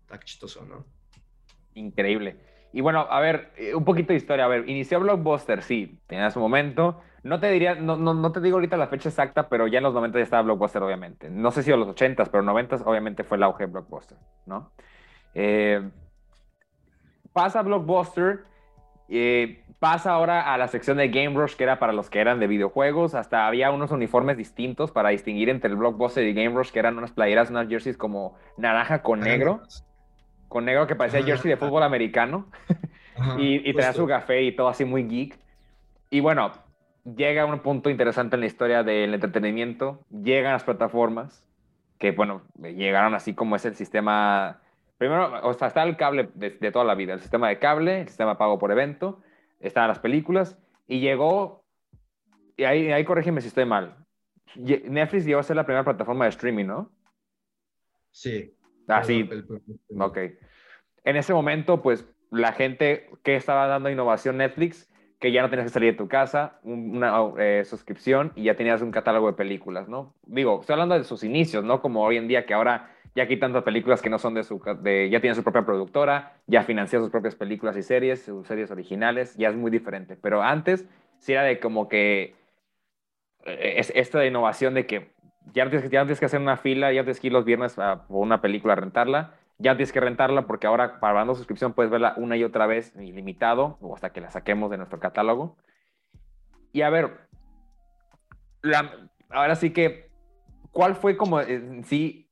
Está chistoso, ¿no? Increíble. Y bueno, a ver, eh, un poquito de historia. A ver, inició Blockbuster, sí, tenía su momento. No te diría, no, no, no te digo ahorita la fecha exacta, pero ya en los 90 ya estaba Blockbuster, obviamente. No sé si a los 80s, pero 90s obviamente fue el auge de Blockbuster, ¿no? Eh, pasa Blockbuster, eh, pasa ahora a la sección de Game Rush, que era para los que eran de videojuegos. Hasta había unos uniformes distintos para distinguir entre el Blockbuster y Game Rush, que eran unas playeras, unas jerseys como naranja con negro, con negro que parecía jersey de fútbol americano. Ajá, Y, y tenía su café y todo así muy geek. Y bueno, llega un punto interesante en la historia del entretenimiento. Llegan las plataformas, que bueno, llegaron así como es el sistema. Primero, o sea, está el cable de, de toda la vida, el sistema de cable, el sistema pago por evento, estaban las películas, y llegó, y ahí, ahí corrígeme si estoy mal. Netflix llegó a ser la primera plataforma de streaming, ¿no? Sí. Ah, sí, El- el- Ok. En ese momento, pues la gente que estaba dando innovación Netflix, que ya no tenías que salir de tu casa, un- una eh, suscripción y ya tenías un catálogo de películas, ¿no? Digo, estoy hablando de sus inicios, ¿no? Como hoy en día que ahora ya aquí tantas películas que no son de su, de, ya tienen su propia productora, ya financia sus propias películas y series, sus series originales, ya es muy diferente. Pero antes sí era de como que eh, es esta de innovación de que ya tienes que, hacer una fila, ya tienes que ir los viernes a, por una película a rentarla, ya tienes que rentarla porque ahora pagando suscripción puedes verla una y otra vez ilimitado o hasta que la saquemos de nuestro catálogo. Y a ver, ahora sí que, ¿cuál fue como en sí?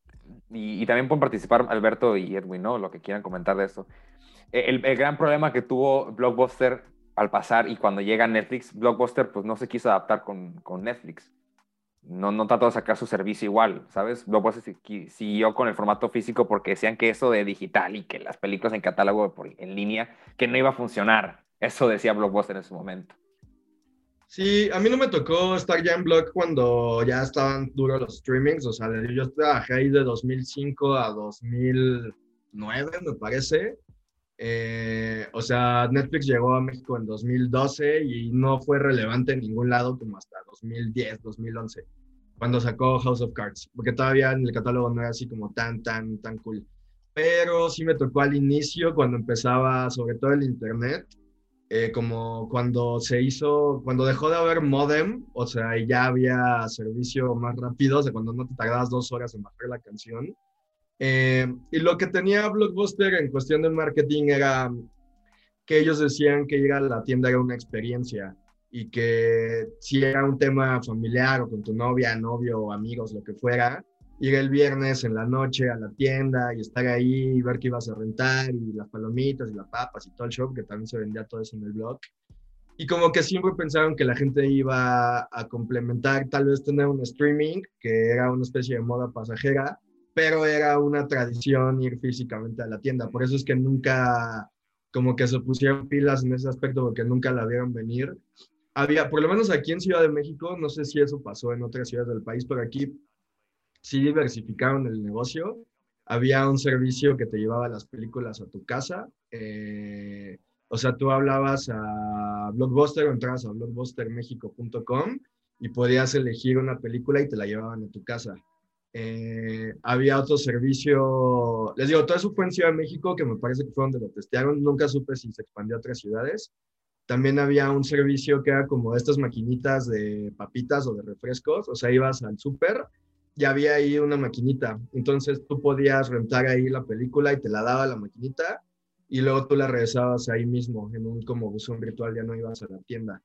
Y, también pueden participar Alberto y Edwin, ¿no? Lo que quieran comentar de esto. El, el gran problema que tuvo Blockbuster al pasar y cuando llega Netflix, Blockbuster pues no se quiso adaptar con, con Netflix. No, no trató de sacar su servicio igual, ¿sabes? Si- qui- siguió con el formato físico porque decían que eso de digital y que las películas en catálogo en línea, que no iba a funcionar. Eso decía Blockbuster en su momento. Sí, a mí no me tocó estar ya en blog cuando ya estaban duros los streamings, o sea, yo trabajé ahí de 2005 a 2009, me parece. Eh, o sea, Netflix llegó a México en 2012 y no fue relevante en ningún lado como hasta 2010, 2011, cuando sacó House of Cards, porque todavía en el catálogo no era así como tan, tan, tan cool. Pero sí me tocó al inicio, cuando empezaba sobre todo el Internet, eh, como cuando se hizo, cuando dejó de haber modem, o sea, ya había servicio más rápido, o sea, cuando no te tardabas dos horas en bajar la canción. Eh, y lo que tenía Blockbuster en cuestión de marketing era que ellos decían que ir a la tienda era una experiencia y que si era un tema familiar o con tu novia, novio amigos, lo que fuera, ir el viernes en la noche a la tienda y estar ahí y ver qué ibas a rentar y las palomitas y las papas y todo el show, que también se vendía todo eso en el blog. Y como que siempre pensaron que la gente iba a complementar, tal vez tener un streaming, que era una especie de moda pasajera, pero era una tradición ir físicamente a la tienda. Por eso es que nunca, como que se pusieron pilas en ese aspecto, porque nunca la vieron venir. Había, por lo menos aquí en Ciudad de México, no sé si eso pasó en otras ciudades del país, pero aquí sí diversificaron el negocio. Había un servicio que te llevaba las películas a tu casa. eh, o sea, tú hablabas a Blockbuster o entrabas a blockbustermexico.com y podías elegir una película y te la llevaban a tu casa. Eh, había otro servicio, les digo, todo eso fue en Ciudad de México, que me parece que fue donde lo testearon, nunca supe si se expandió a otras ciudades. También había un servicio que era como estas maquinitas de papitas o de refrescos, o sea, ibas al súper y había ahí una maquinita, entonces tú podías rentar ahí la película y te la daba la maquinita y luego tú la regresabas ahí mismo, en un como buzón virtual, ya no ibas a la tienda.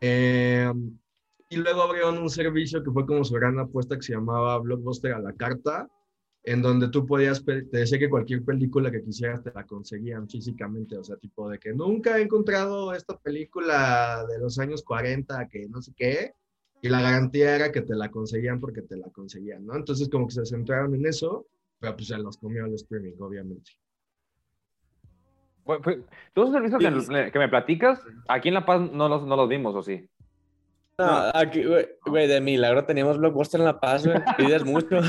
Eh, y luego abrieron un servicio que fue como su gran apuesta que se llamaba Blockbuster a la carta, en donde tú podías, te decía que cualquier película que quisieras te la conseguían físicamente, o sea, tipo de que nunca he encontrado esta película de los años 40, que no sé qué, y la garantía era que te la conseguían porque te la conseguían, ¿no? Entonces como que se centraron en eso, pero pues se los comió el streaming, obviamente. Todos los servicios que, me platicas, aquí en La Paz no los, no los vimos, ¿o sí? No, aquí, güey, de milagro teníamos Blockbuster en La Paz, güey. Pides mucho.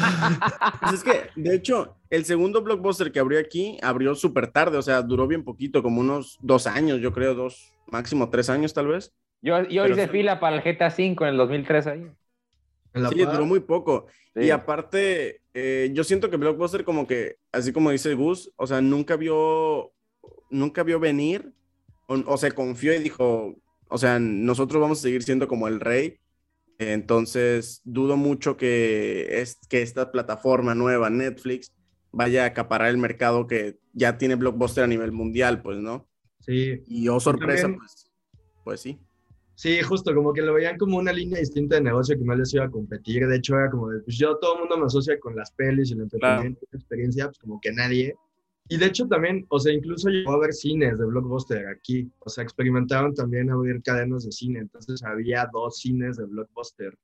Pues es que, de hecho, el segundo Blockbuster que abrió aquí abrió súper tarde, o sea, duró bien poquito, como unos dos años, yo creo, dos, máximo tres años tal vez. Yo, yo hice fila para el GTA V en el 2003 ahí. Sí, duró muy poco. Y aparte, eh, yo siento que Blockbuster como que, así como dice Gus, o sea, nunca vio, nunca vio venir, o, o se confió y dijo, o sea, nosotros vamos a seguir siendo como el rey. Entonces, dudo mucho que, es, que esta plataforma nueva, Netflix, vaya a acaparar el mercado que ya tiene Blockbuster a nivel mundial, pues, ¿no? Sí. Y oh, sorpresa, pues, pues sí. Sí, justo, como que lo veían como una línea distinta de negocio que no les iba a competir. De hecho, era como de, pues yo todo el mundo me asocia con las pelis y el entretenimiento, la experiencia, pues como que nadie. Y de hecho también, o sea, incluso llegó a haber cines de Blockbuster aquí. O sea, experimentaron también abrir cadenas de cine. Entonces había dos cines de Blockbuster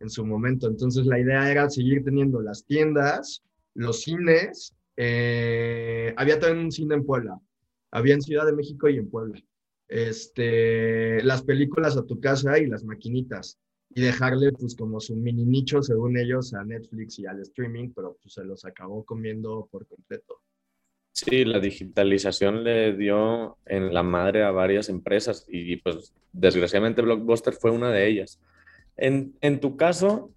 en su momento. Entonces la idea era seguir teniendo las tiendas, los cines. Eh, había también un cine en Puebla. Había en Ciudad de México y en Puebla. Este, las películas a tu casa y las maquinitas. Y dejarle pues como su mini nicho, según ellos, a Netflix y al streaming, pero pues se los acabó comiendo por completo. Sí, la digitalización le dio en la madre a varias empresas y pues desgraciadamente Blockbuster fue una de ellas. En, en tu caso,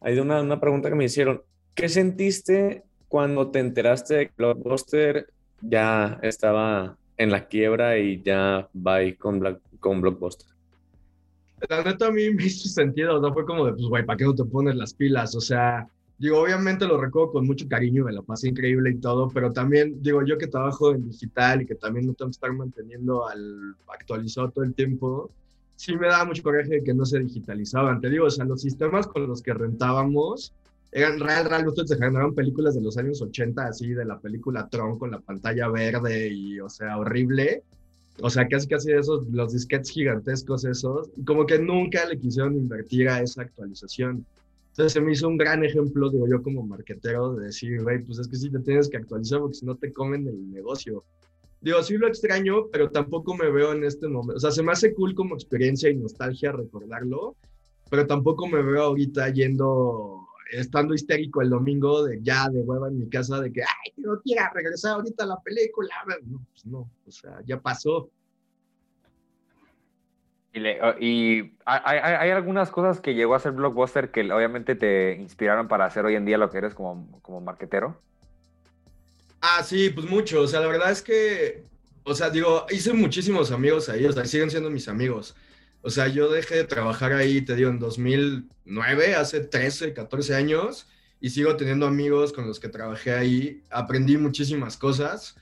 hay una, una, pregunta que me hicieron. ¿Qué sentiste cuando te enteraste de que Blockbuster ya estaba en la quiebra y ya va con, con Blockbuster? La neta a mí me hizo sentido, o sea, fue como de, pues, güey, ¿para qué no te pones las pilas? O sea, Digo, obviamente lo recuerdo con mucho cariño, me lo pasé increíble y todo, pero también, digo, yo que trabajo en digital y que también no tengo que estar manteniendo al actualizado todo el tiempo, sí me daba mucho coraje de que no se digitalizaban. Te digo, o sea, los sistemas con los que rentábamos eran real, real, ustedes eran películas de los años 80, así, de la película Tron con la pantalla verde y, o sea, horrible. O sea, casi casi esos, los disquetes gigantescos esos, como que nunca le quisieron invertir a esa actualización. Entonces se me hizo un gran ejemplo, digo yo como marquetero, de decir, güey, pues es que sí te tienes que actualizar porque si no te comen el negocio. Digo, sí lo extraño, pero tampoco me veo en este momento. O sea, se me hace cool como experiencia y nostalgia recordarlo, pero tampoco me veo ahorita yendo, estando histérico el domingo de ya de hueva en mi casa de que, ay, no quiero regresar ahorita a la película. No, pues no, o sea, ya pasó. Y, hay, algunas cosas que llegó a ser Blockbuster que obviamente te inspiraron para hacer hoy en día lo que eres como, como marquetero. Ah, sí, pues mucho. O sea, la verdad es que, o sea, digo, hice muchísimos amigos ahí, o sea, siguen siendo mis amigos. O sea, yo dejé de trabajar ahí, te digo, en 2009, hace 13, 14 años, y sigo teniendo amigos con los que trabajé ahí. Aprendí muchísimas cosas.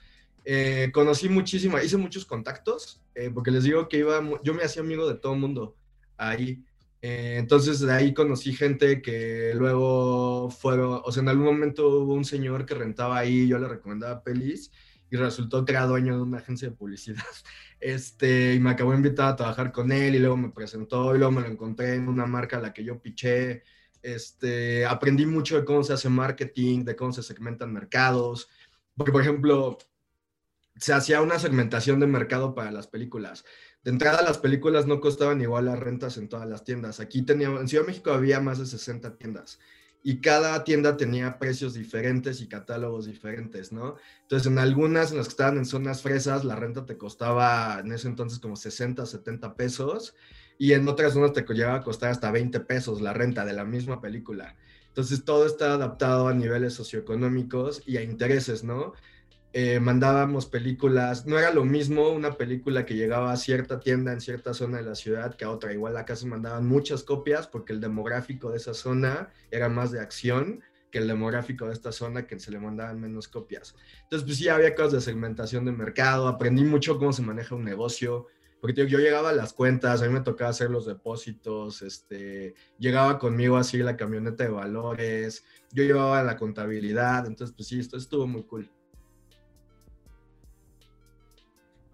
Eh, conocí muchísima, hice muchos contactos, eh, porque les digo que iba, yo me hacía amigo de todo el mundo ahí. Eh, entonces de ahí conocí gente que luego fueron, o sea, en algún momento hubo un señor que rentaba ahí, yo le recomendaba pelis y resultó que era dueño de una agencia de publicidad. Este, y me acabó invitado a trabajar con él y luego me presentó y luego me lo encontré en una marca a la que yo piché. Este, aprendí mucho de cómo se hace marketing, de cómo se segmentan mercados. Porque, por ejemplo, se hacía una segmentación de mercado para las películas. De entrada, las películas no costaban igual las rentas en todas las tiendas. Aquí teníamos, en Ciudad de México había más de 60 tiendas y cada tienda tenía precios diferentes y catálogos diferentes, ¿no? Entonces, en algunas, en las que estaban en zonas fresas, la renta te costaba en ese entonces como 60, 70 pesos. y en otras zonas te llegaba a costar hasta 20 pesos la renta de la misma película. Entonces todo está adaptado a niveles socioeconómicos y a intereses, ¿no? Eh, mandábamos películas, no era lo mismo una película que llegaba a cierta tienda en cierta zona de la ciudad que a otra. Igual acá se mandaban muchas copias porque el demográfico de esa zona era más de acción que el demográfico de esta zona que se le mandaban menos copias. Entonces, pues sí, había cosas de segmentación de mercado, aprendí mucho cómo se maneja un negocio, porque yo llegaba a las cuentas, a mí me tocaba hacer los depósitos, este, llegaba conmigo así la camioneta de valores, yo llevaba la contabilidad, entonces pues sí, esto estuvo muy cool.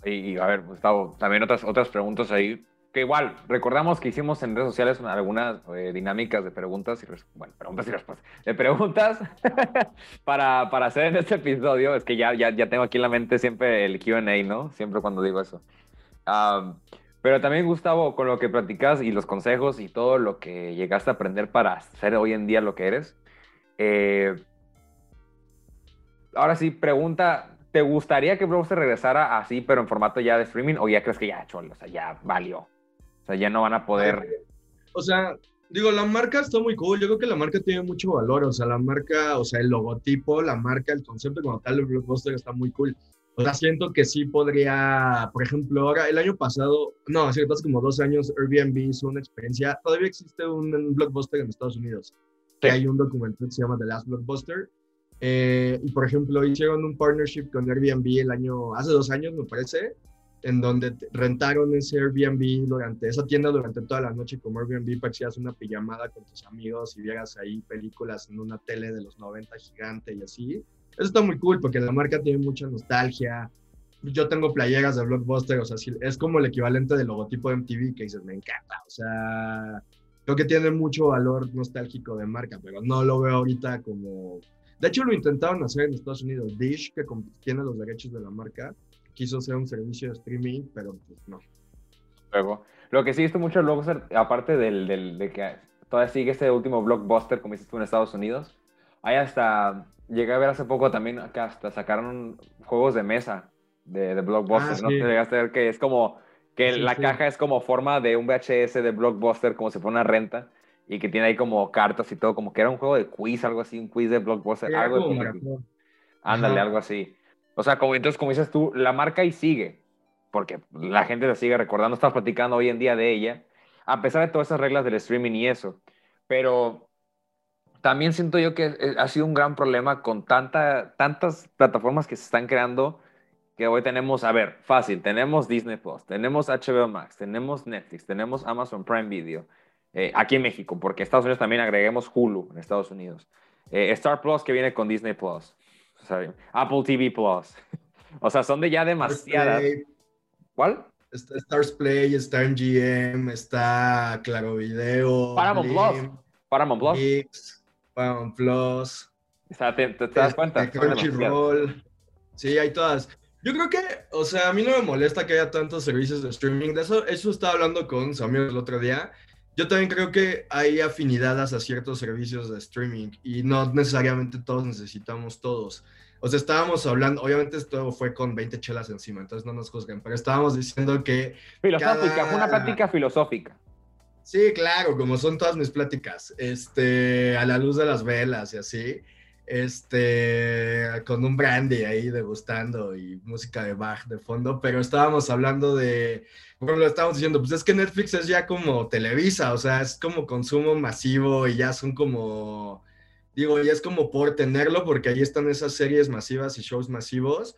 Y, a ver, Gustavo, también otras, otras preguntas ahí, que igual, recordamos que hicimos en redes sociales algunas eh, dinámicas de preguntas y, bueno, preguntas y respuestas, de preguntas para, para hacer en este episodio, es que ya, ya, ya tengo aquí en la mente siempre el Q&A, ¿no? Siempre cuando digo eso pero también, Gustavo, con lo que platicas y los consejos y todo lo que llegaste a aprender para ser hoy en día lo que eres, eh, ahora sí, pregunta, ¿te gustaría que se regresara así, pero en formato ya de streaming, o ya crees que ya, cholo, o sea, ya valió? O sea, ya no van a poder... O sea, digo, la marca está muy cool, yo creo que la marca tiene mucho valor, o sea, la marca, o sea, el logotipo, la marca, el concepto como tal, el blockbuster está muy cool. O sea, siento que sí podría, por ejemplo, ahora el año pasado, no, hace como dos años, Airbnb hizo una experiencia. Todavía existe un, blockbuster en Estados Unidos. Que hay un documental que se llama The Last Blockbuster. Eh, y por ejemplo, hicieron un partnership con Airbnb el año, hace dos años, me parece, en donde rentaron ese Airbnb durante esa tienda durante toda la noche como Airbnb para que una pijamada con tus amigos y vieras ahí películas en una tele de los 90 gigante y así. Eso está muy cool porque la marca tiene mucha nostalgia. Yo tengo playeras de Blockbuster, o sea, es como el equivalente del logotipo de MTV que dices, me encanta. O sea, creo que tiene mucho valor nostálgico de marca, pero no lo veo ahorita como... De hecho, lo intentaron hacer en Estados Unidos. Dish, que tiene los derechos de la marca, quiso hacer un servicio de streaming, pero pues no. Luego, lo que sí he visto mucho Blockbuster, aparte del, del, de que todavía sigue este último Blockbuster, como dices tú, en Estados Unidos, hay hasta llegué a ver hace poco también que hasta sacaron juegos de mesa de, de Blockbuster. Ah, ¿no? Llegaste a ver que es como que la caja es como forma de un VHS de Blockbuster, como si fuera una renta, y que tiene ahí como cartas y todo, como que era un juego de quiz, algo así, un quiz de Blockbuster, algo Ándale, algo así. O sea, como, entonces, como dices tú, la marca ahí sigue, porque la gente la sigue recordando, estamos platicando hoy en día de ella, a pesar de todas esas reglas del streaming y eso. Pero también siento yo que eh, ha sido un gran problema con tanta, tantas plataformas que se están creando que hoy tenemos, a ver, fácil, tenemos Disney Plus, tenemos HBO Max, tenemos Netflix, tenemos Amazon Prime Video, eh, aquí en México, porque en Estados Unidos también agreguemos Hulu en Estados Unidos, eh, Star Plus que viene con Disney Plus, Apple TV Plus, o sea, son de ya demasiadas. ¿Cuál? Está Stars Play, está MGM, está Claro Video, Paramount Plus, Paramount Plus. Paramount Plus. ¿te, te, das cuenta? Crunchyroll. Sí, hay todas. Yo creo que, o sea, a mí no me molesta que haya tantos servicios de streaming. De eso, eso estaba hablando con Samuel el otro día. Yo también creo que hay afinidades a ciertos servicios de streaming y no necesariamente todos necesitamos todos. O sea, estábamos hablando, obviamente esto fue con 20 chelas encima, entonces no nos juzguen, pero estábamos diciendo que... Filosófica, fue una práctica filosófica. Sí, claro, como son todas mis pláticas, este, a la luz de las velas y así, este, con un brandy ahí degustando y música de Bach de fondo, pero estábamos hablando de, bueno, lo estábamos diciendo, pues es que Netflix es ya como Televisa, o sea, es como consumo masivo y ya son como, digo, ya es como por tenerlo, porque ahí están esas series masivas y shows masivos,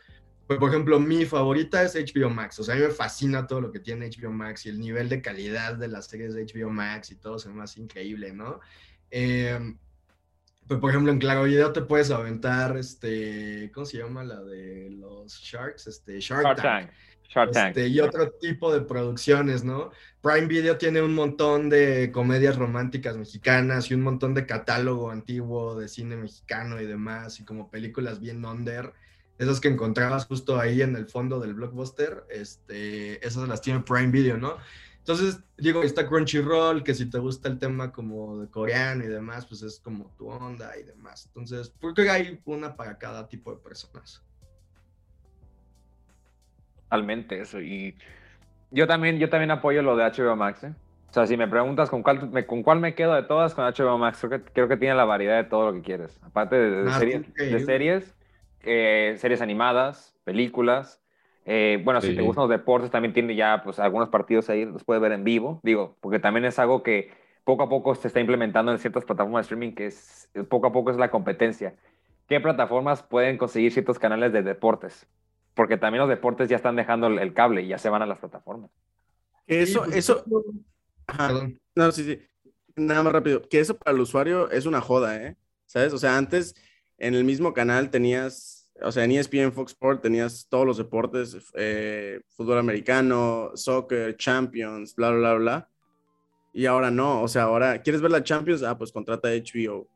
pues, por ejemplo, mi favorita es HBO Max. O sea, a mí me fascina todo lo que tiene HBO Max y el nivel de calidad de las series de HBO Max y todo se me hace increíble, ¿no? Em, pues, por ejemplo, en Claro Video te puedes aventar, este, ¿cómo se llama la de los Sharks? Este, Shark, Tank. Este, y otro tipo de producciones, ¿no? Prime Video tiene un montón de comedias románticas mexicanas y un montón de catálogo antiguo de cine mexicano y demás, y como películas bien under esas que encontrabas justo ahí en el fondo del blockbuster, este, esas las tiene Prime Video, ¿no? Entonces, digo, está Crunchyroll, que si te gusta el tema como de coreano y demás, pues es como tu onda y demás. Entonces, porque hay una para cada tipo de personas. Totalmente eso. Y yo también, yo también apoyo lo de HBO Max, ¿eh? O sea, si me preguntas con cuál me, con cuál me quedo de todas, con HBO Max, creo que, creo que tiene la variedad de todo lo que quieres. Aparte de, de Ah, series, de series, eh, series animadas, películas. eh, bueno, si Sí. te gustan los deportes, también tiene ya pues, algunos partidos ahí, los puedes ver en vivo. Digo, porque también es algo que poco a poco se está implementando en ciertas plataformas de streaming, que es, poco a poco es la competencia. ¿Qué plataformas pueden conseguir ciertos canales de deportes? Porque también los deportes ya están dejando el, el cable y ya se van a las plataformas. Eso, Sí, pues, eso, ajá. No, sí, sí. Nada más rápido. Que eso para el usuario es una joda, ¿eh? ¿Sabes? O sea, antes en el mismo canal tenías, o sea, en ESPN, Fox Sport tenías todos los deportes, eh, fútbol americano, soccer, Champions, bla, bla, bla, bla. Y ahora no, o sea, ahora, ¿quieres ver la Champions? Ah, pues contrata HBO.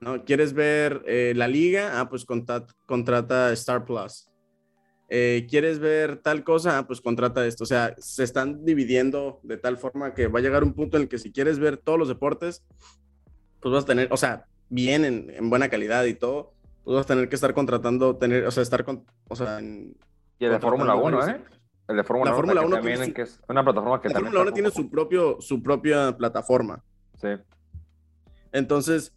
¿No? ¿Quieres ver eh, la liga? Ah, pues contrata, contrata Star Plus. Eh, ¿Quieres ver tal cosa? Ah, pues contrata esto. O sea, se están dividiendo de tal forma que va a llegar un punto en el que si quieres ver todos los deportes, pues vas a tener, o sea, bien, en, en buena calidad y todo, pues vas a tener que estar contratando, tener, o sea, estar con, o sea, en, Y el de Fórmula contratando 1, varios- ¿eh? El de Fórmula La 1, Fórmula que 1 también tiene su- que es una plataforma que La también Fórmula 1 está tiene su, propio, su propia plataforma. Sí. Entonces,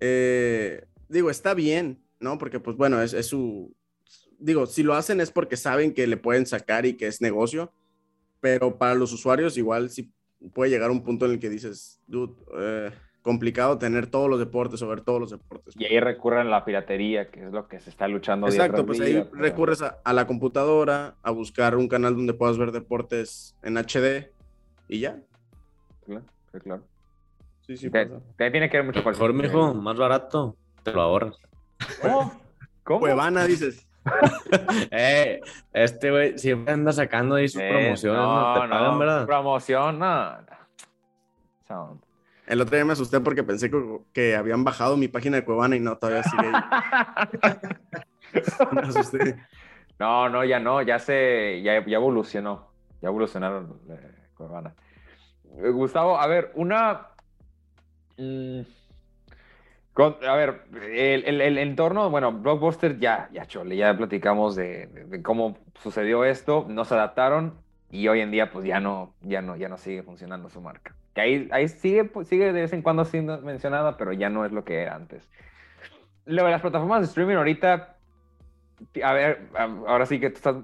eh, digo, está bien, ¿no? Porque, pues bueno, es, es su. Digo, si lo hacen es porque saben que le pueden sacar y que es negocio, pero para los usuarios, igual sí puede llegar un punto en el que dices, dude, eh, complicado tener todos los deportes o ver todos los deportes. Y ahí recurren a la piratería, que es lo que se está luchando Exacto, pues día, ahí pero- recurres a, a la computadora, a buscar un canal donde puedas ver deportes en HD y ya. Claro, claro. Sí, sí, Te- pasa. te tiene que ver mucho con Mejor, mijo, más barato. Te lo ahorras. ¿Cómo? ¿Cómo? Cuevana, dices. Eh, este güey siempre anda sacando ahí sus Eh, promociones, ¿no? Te pagan, ¿verdad? Promoción, no. no. El otro día me asusté porque pensé que, que habían bajado mi página de Cuevana y no, todavía sigue ahí. Me asusté. No, no, ya no, ya se, ya, ya evolucionó, ya evolucionaron eh, Cuevana. Eh, Gustavo, a ver, una, mm, a ver, el, el- el entorno, bueno, Blockbuster ya, ya chole, ya platicamos de, de- cómo sucedió esto, no se adaptaron y hoy en día pues ya no, ya no, ya no sigue funcionando su marca. Que ahí, ahí sigue, pues, sigue de vez en cuando siendo mencionada, pero ya no es lo que era antes. Lo de las plataformas de streaming ahorita, a ver, ahora sí que tú estás,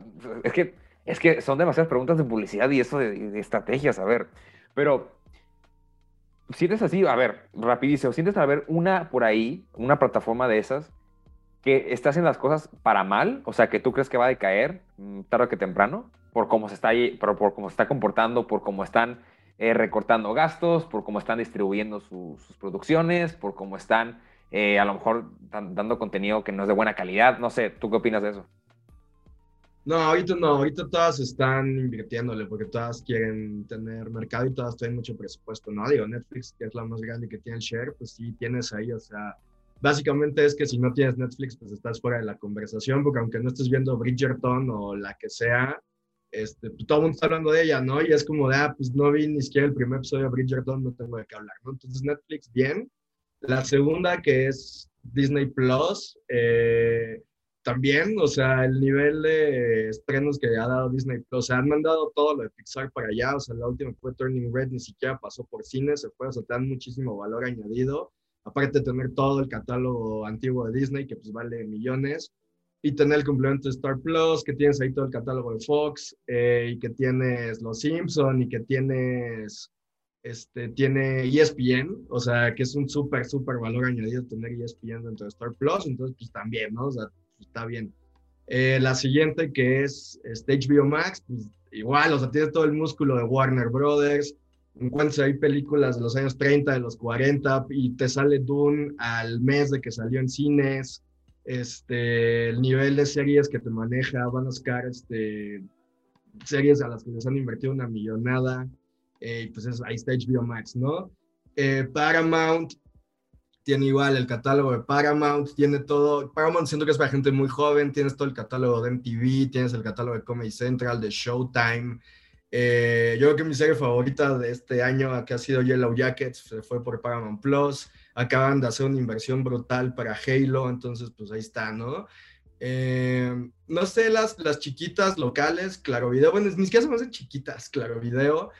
es que, es que son demasiadas preguntas de publicidad y eso de, de estrategias, a ver, pero sientes así, a ver, rapidísimo, sientes a ver una por ahí, una plataforma de esas que está haciendo las cosas para mal, o sea, que tú crees que va a decaer mm, tarde que temprano, por cómo se está, por, por cómo se está comportando, por cómo están eh, recortando gastos, por cómo están distribuyendo su- sus producciones, por cómo están eh, a lo mejor dan- dando contenido que no es de buena calidad, no sé, ¿tú qué opinas de eso? No, ahorita no, ahorita todas están invirtiéndole porque todas quieren tener mercado y todas tienen mucho presupuesto, ¿no? Digo, Netflix, que es la más grande que tiene el share, pues sí tienes ahí, o sea, básicamente es que si no tienes Netflix, pues estás fuera de la conversación, porque aunque no estés viendo Bridgerton o la que sea, este, pues todo el mundo está hablando de ella, ¿no? Y es como de, ah, pues no vi ni siquiera el primer episodio de Bridgerton, no tengo de qué hablar, ¿no? Entonces Netflix, bien. La segunda, que es Disney Plus, eh, también, o sea, el nivel de estrenos que ha dado Disney Plus, o sea, han mandado todo lo de Pixar para allá, o sea, la última fue Turning Red, ni siquiera pasó por cine, se fue, o sea, te dan muchísimo valor añadido, aparte de tener todo el catálogo antiguo de Disney, que pues vale millones, y tener el complemento de Star Plus, que tienes ahí todo el catálogo de Fox, eh, y que tienes Los Simpson, y que tienes, este, tiene ESPN, o sea, que es un súper, súper valor añadido tener ESPN dentro de Star Plus, entonces pues también, ¿no? O sea, está bien. Eh, la siguiente que es este, HBO Max, pues igual, o sea, tiene todo el músculo de Warner Brothers, encuentras ahí películas de los años 30, de los 40, y te sale Dune al mes de que salió en cines, este, el nivel de series que te maneja, van a sacar este, series a las que les han invertido una millonada, eh, pues es, ahí está HBO Max, ¿no? Eh, Paramount tiene igual el catálogo de Paramount, tiene todo, Paramount siento que es para gente muy joven, tienes todo el catálogo de MTV, tienes el catálogo de Comedy Central, de Showtime, eh, yo creo que mi serie favorita de este año, que ha sido Yellow Jackets, se fue por Paramount Plus. Acaban de hacer una inversión brutal para Halo, entonces pues ahí está, ¿no? Eh, no sé, las, las chiquitas locales, Claro Video, bueno, ni siquiera se me hacen chiquitas, Claro Video.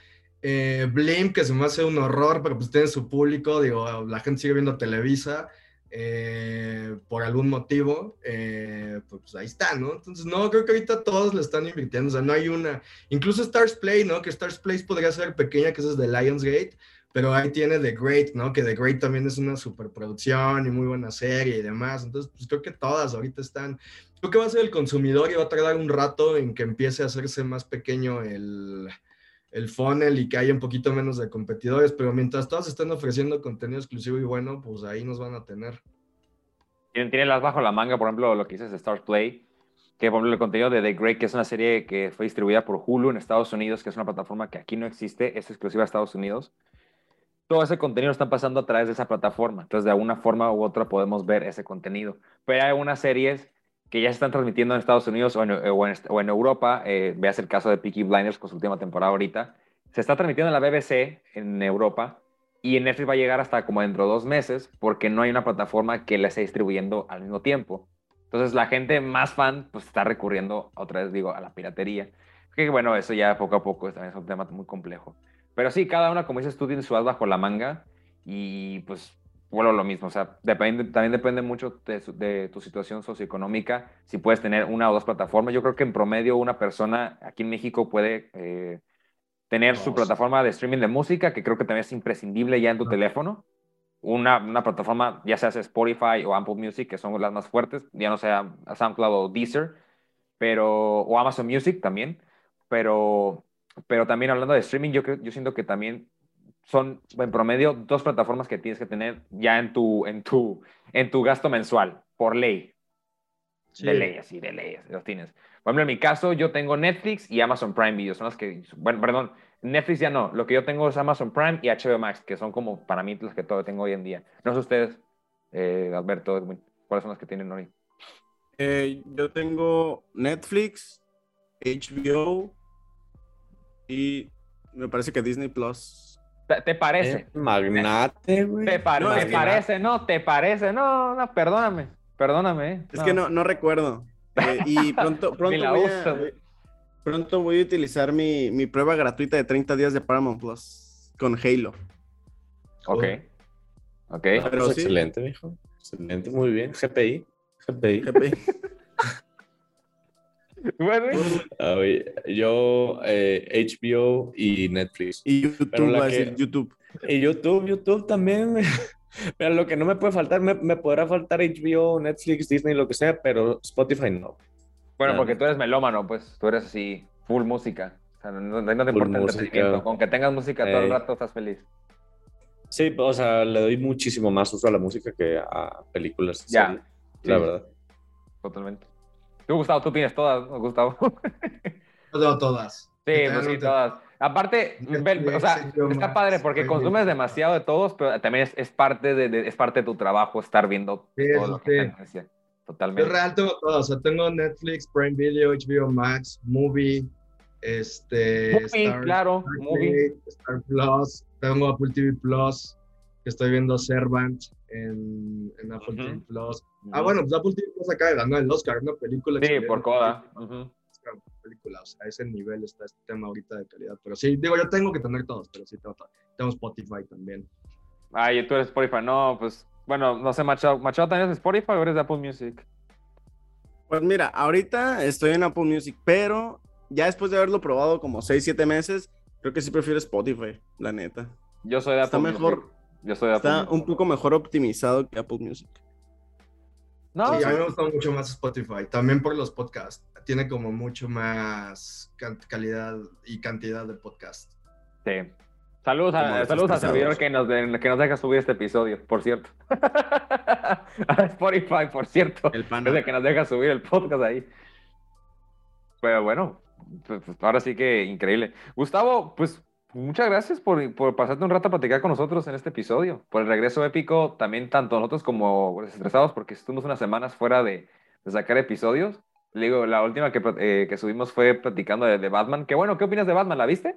Eh, que se me hace un horror, pero pues tiene su público, digo, la gente sigue viendo Televisa eh, por algún motivo, eh, pues ahí está, ¿no? Entonces, no, creo que ahorita todos le están invirtiendo, o sea, no hay una, incluso Stars Play, ¿no? Que Stars Play podría ser pequeña, que esa es de Lionsgate, pero ahí tiene The Great, ¿no? Que The Great también es una superproducción y muy buena serie y demás, entonces, pues creo que todas ahorita están, creo que va a ser el consumidor y va a tardar un rato en que empiece a hacerse más pequeño el el funnel y que haya un poquito menos de competidores, pero mientras todos estén ofreciendo contenido exclusivo y bueno, pues ahí nos van a tener. Tienen, las bajo la manga, por ejemplo, lo que dices de Stars Play, que por ejemplo el contenido de The Great, que es una serie que fue distribuida por Hulu en Estados Unidos, que es una plataforma que aquí no existe, es exclusiva de Estados Unidos. Todo ese contenido está pasando a través de esa plataforma. Entonces, de alguna forma u otra podemos ver ese contenido. Pero hay algunas series que ya se están transmitiendo en Estados Unidos o en, o en, Europa. Eh, veas el caso de Peaky Blinders con su última temporada ahorita. Se está transmitiendo en la BBC en Europa y en Netflix va a llegar hasta como dentro de dos meses porque no hay una plataforma que la esté distribuyendo al mismo tiempo. Entonces la gente más fan pues está recurriendo otra vez, digo, a la piratería. Que bueno, eso ya poco a poco también es un tema muy complejo. Pero sí, cada una, como dices tú, tiene su as bajo la manga y pues bueno, lo mismo, o sea, depende, también depende mucho de, tu situación socioeconómica, si puedes tener una o dos plataformas. Yo creo que en promedio una persona aquí en México puede eh, tener su plataforma de streaming de música, que creo que también es imprescindible ya en tu teléfono. Una, una, plataforma, ya sea Spotify o Apple Music, que son las más fuertes, ya no sea SoundCloud o Deezer, pero, o Amazon Music también, pero, pero también hablando de streaming, yo, yo siento que también son en promedio dos plataformas que tienes que tener ya en tu, en tu, en tu gasto mensual, por ley. De ley, así, de ley, los tienes. Por ejemplo, en mi caso, yo tengo Netflix y Amazon Prime Video. Son las que, bueno, perdón, Netflix ya no. Lo que yo tengo es Amazon Prime y HBO Max, que son como para mí los que todo tengo hoy en día. No sé ustedes, eh, Alberto, ¿cuáles son las que tienen hoy? Eh, yo tengo Netflix, HBO y me parece que Disney Plus. ¿Te, parece? magnate, güey. ¿Te, parece? No, ¿te parece? No, no, perdóname. Perdóname. Eh. Es que no, no recuerdo. Eh, y pronto, pronto, voy a, pronto voy a utilizar mi, mi, prueba gratuita de 30 días de Paramount Plus con Halo. Ok. Ok. Pero Excelente, mijo. Excelente, muy bien. GPI. GPI. GPI. Bueno, yo eh, HBO y Netflix. Y YouTube, YouTube. Y YouTube, YouTube también. Pero lo que no me puede faltar, me, me, podrá faltar HBO, Netflix, Disney, lo que sea, pero Spotify no. Bueno, porque tú eres melómano, pues tú eres así, full música. O sea, no, no te importa el entretenimiento. Con que tengas música todo el rato estás feliz. Sí, o sea, le doy muchísimo más uso a la música que a películas. Ya. La verdad. Totalmente. Tú, Gustavo, tú tienes todas, Gustavo. Yo tengo todas. Sí, pues sí, todas. Aparte, o sea, está padre porque consumes demasiado de todos, pero también es, es parte, de, es parte de tu trabajo estar viendo todo lo que sí. Totalmente. Yo real tengo todo, o sea, tengo Netflix, Prime Video, HBO Max, Movie, este... Movie, Star, claro, Movie. Star Plus, tengo Apple TV Plus, que estoy viendo Servant en, en Apple TV Plus. Ah, bueno, pues Apple TV Plus acaba de ganar el Oscar, una película. Sí, por coda. Película, o sea, a ese nivel está este tema ahorita de calidad. Pero sí, digo, yo tengo que tener todos, pero sí tengo, tengo Spotify también. Ah, y tú eres Spotify. No, pues, bueno, no sé, Machado. ¿Machado también es Spotify o eres de Apple Music? Pues mira, ahorita estoy en Apple Music, pero ya después de haberlo probado como 6, 7 meses, creo que sí prefiero Spotify, la neta. Yo soy de Apple Está mejor, Yo soy de Apple Está un poco mejor optimizado que Apple Music. No, sí, a mí me gusta mucho más Spotify, también por los podcasts. Tiene como mucho más calidad y cantidad de podcasts. Sí. Saludos, a, saludos al servidor que nos, que nos deja subir este episodio, por cierto. a Spotify, por cierto. El pan. que nos deja subir el podcast ahí. Pero bueno, pues, pues, ahora sí que increíble. Gustavo, pues muchas gracias por, por, pasarte un rato a platicar con nosotros en este episodio. Por el regreso épico, también tanto nosotros como estresados, porque estuvimos unas semanas fuera de, de sacar episodios. Le digo, la última que, eh, que subimos fue platicando de, de, Batman. Qué bueno, ¿qué opinas de Batman? ¿La viste?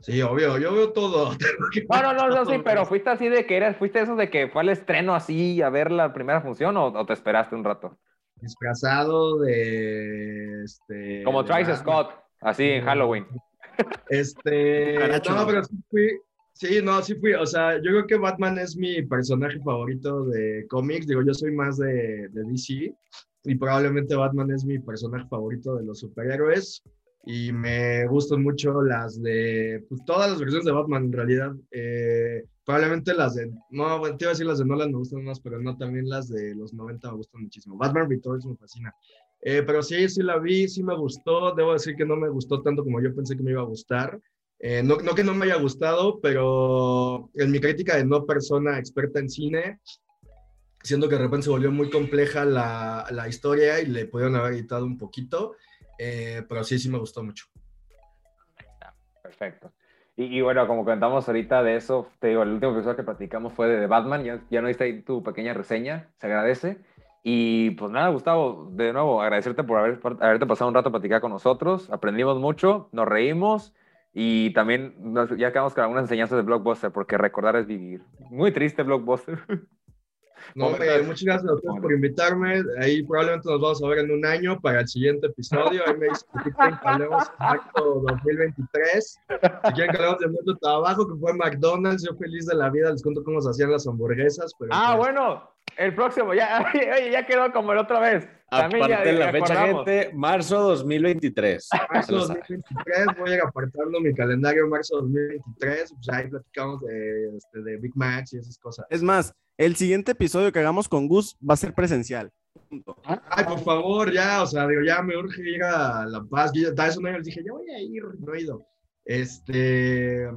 Sí, obvio, yo veo todo. No, no, no, no, sí, pero fuiste así de que eras, fuiste eso de que fue al estreno así a ver la primera función o, o te esperaste un rato? Disfrazado de este. Como Travis Scott, así en Halloween. Este, Cucaracho. no, pero sí fui, sí, no, sí fui, o sea, yo creo que Batman es mi personaje favorito de cómics, digo, yo soy más de, de DC y probablemente Batman es mi personaje favorito de los superhéroes y me gustan mucho las de, pues todas las versiones de Batman en realidad, eh, probablemente las de, no, te iba a decir las de Nolan me gustan más, pero no, también las de los 90 me gustan muchísimo. Batman Returns me fascina. Eh, pero sí, sí la vi, sí me gustó. Debo decir que no me gustó tanto como yo pensé que me iba a gustar. Eh, no, no que no me haya gustado, pero en mi crítica de no persona experta en cine, siento que de repente se volvió muy compleja la, la historia y le pudieron haber editado un poquito. Eh, pero sí, sí me gustó mucho. Perfecto. Y, y bueno, como comentamos ahorita de eso, te digo, el último episodio que platicamos fue de, The Batman, ya, ya no viste ahí tu pequeña reseña, se agradece. Y pues nada, Gustavo, de nuevo, agradecerte por haber, haberte pasado un rato a platicar con nosotros, aprendimos mucho, nos reímos y también nos, ya quedamos con algunas enseñanzas de Blockbuster, porque recordar es vivir. Muy triste Blockbuster. No, hombre, muchas gracias a ustedes por invitarme. Ahí probablemente nos vamos a ver en un año para el siguiente episodio. Ahí me dicen que hablemos exacto 2023. Si quieren que hablemos de mucho trabajo, que fue McDonald's, yo feliz de la vida, les cuento cómo se hacían las hamburguesas. Pero Ah, pues, bueno, el próximo, ya, oye, ya quedó como la otra vez. También ya- Aparte de la fecha, gente, marzo 2023. Marzo Ya lo saben. 2023, voy a ir apartando mi calendario marzo 2023. Pues ahí platicamos de, este, de Big Macs y esas cosas. Es más, el siguiente episodio que hagamos con Gus va a ser presencial. Ay, por favor, ya, o sea, digo, ya me urge ir a La Paz. Yo un año les dije, ya voy a ir, no he ido. Este,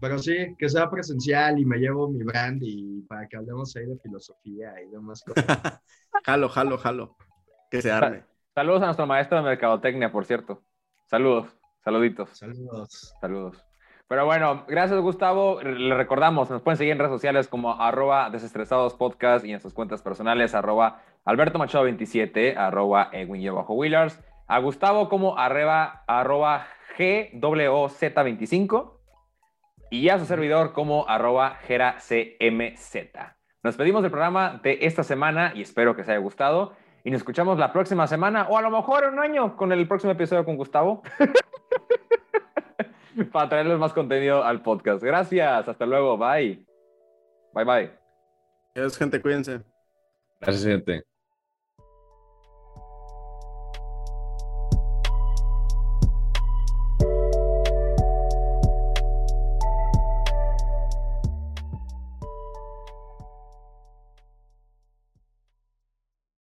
pero sí, que sea presencial y me llevo mi brand y para que hablemos ahí de filosofía y demás cosas. Jalo, jalo, jalo. Que se arme. Saludos a nuestro maestro de mercadotecnia, por cierto. Saludos, saluditos. Saludos. Saludos. Pero bueno, gracias Gustavo. Le recordamos, nos pueden seguir en redes sociales como arroba desestresados podcast y en sus cuentas personales arroba Alberto Machado 27, arroba Edwin-Willars. A Gustavo como arroba, arroba GWZ25 y a su servidor como arroba GeraCMZ. Nos pedimos del programa de esta semana y espero que os haya gustado. Y nos escuchamos la próxima semana o a lo mejor en un año con el próximo episodio con Gustavo. para traerles más contenido al podcast. Gracias, hasta luego, bye. Bye bye. Adiós, gente, cuídense. Gracias, gente.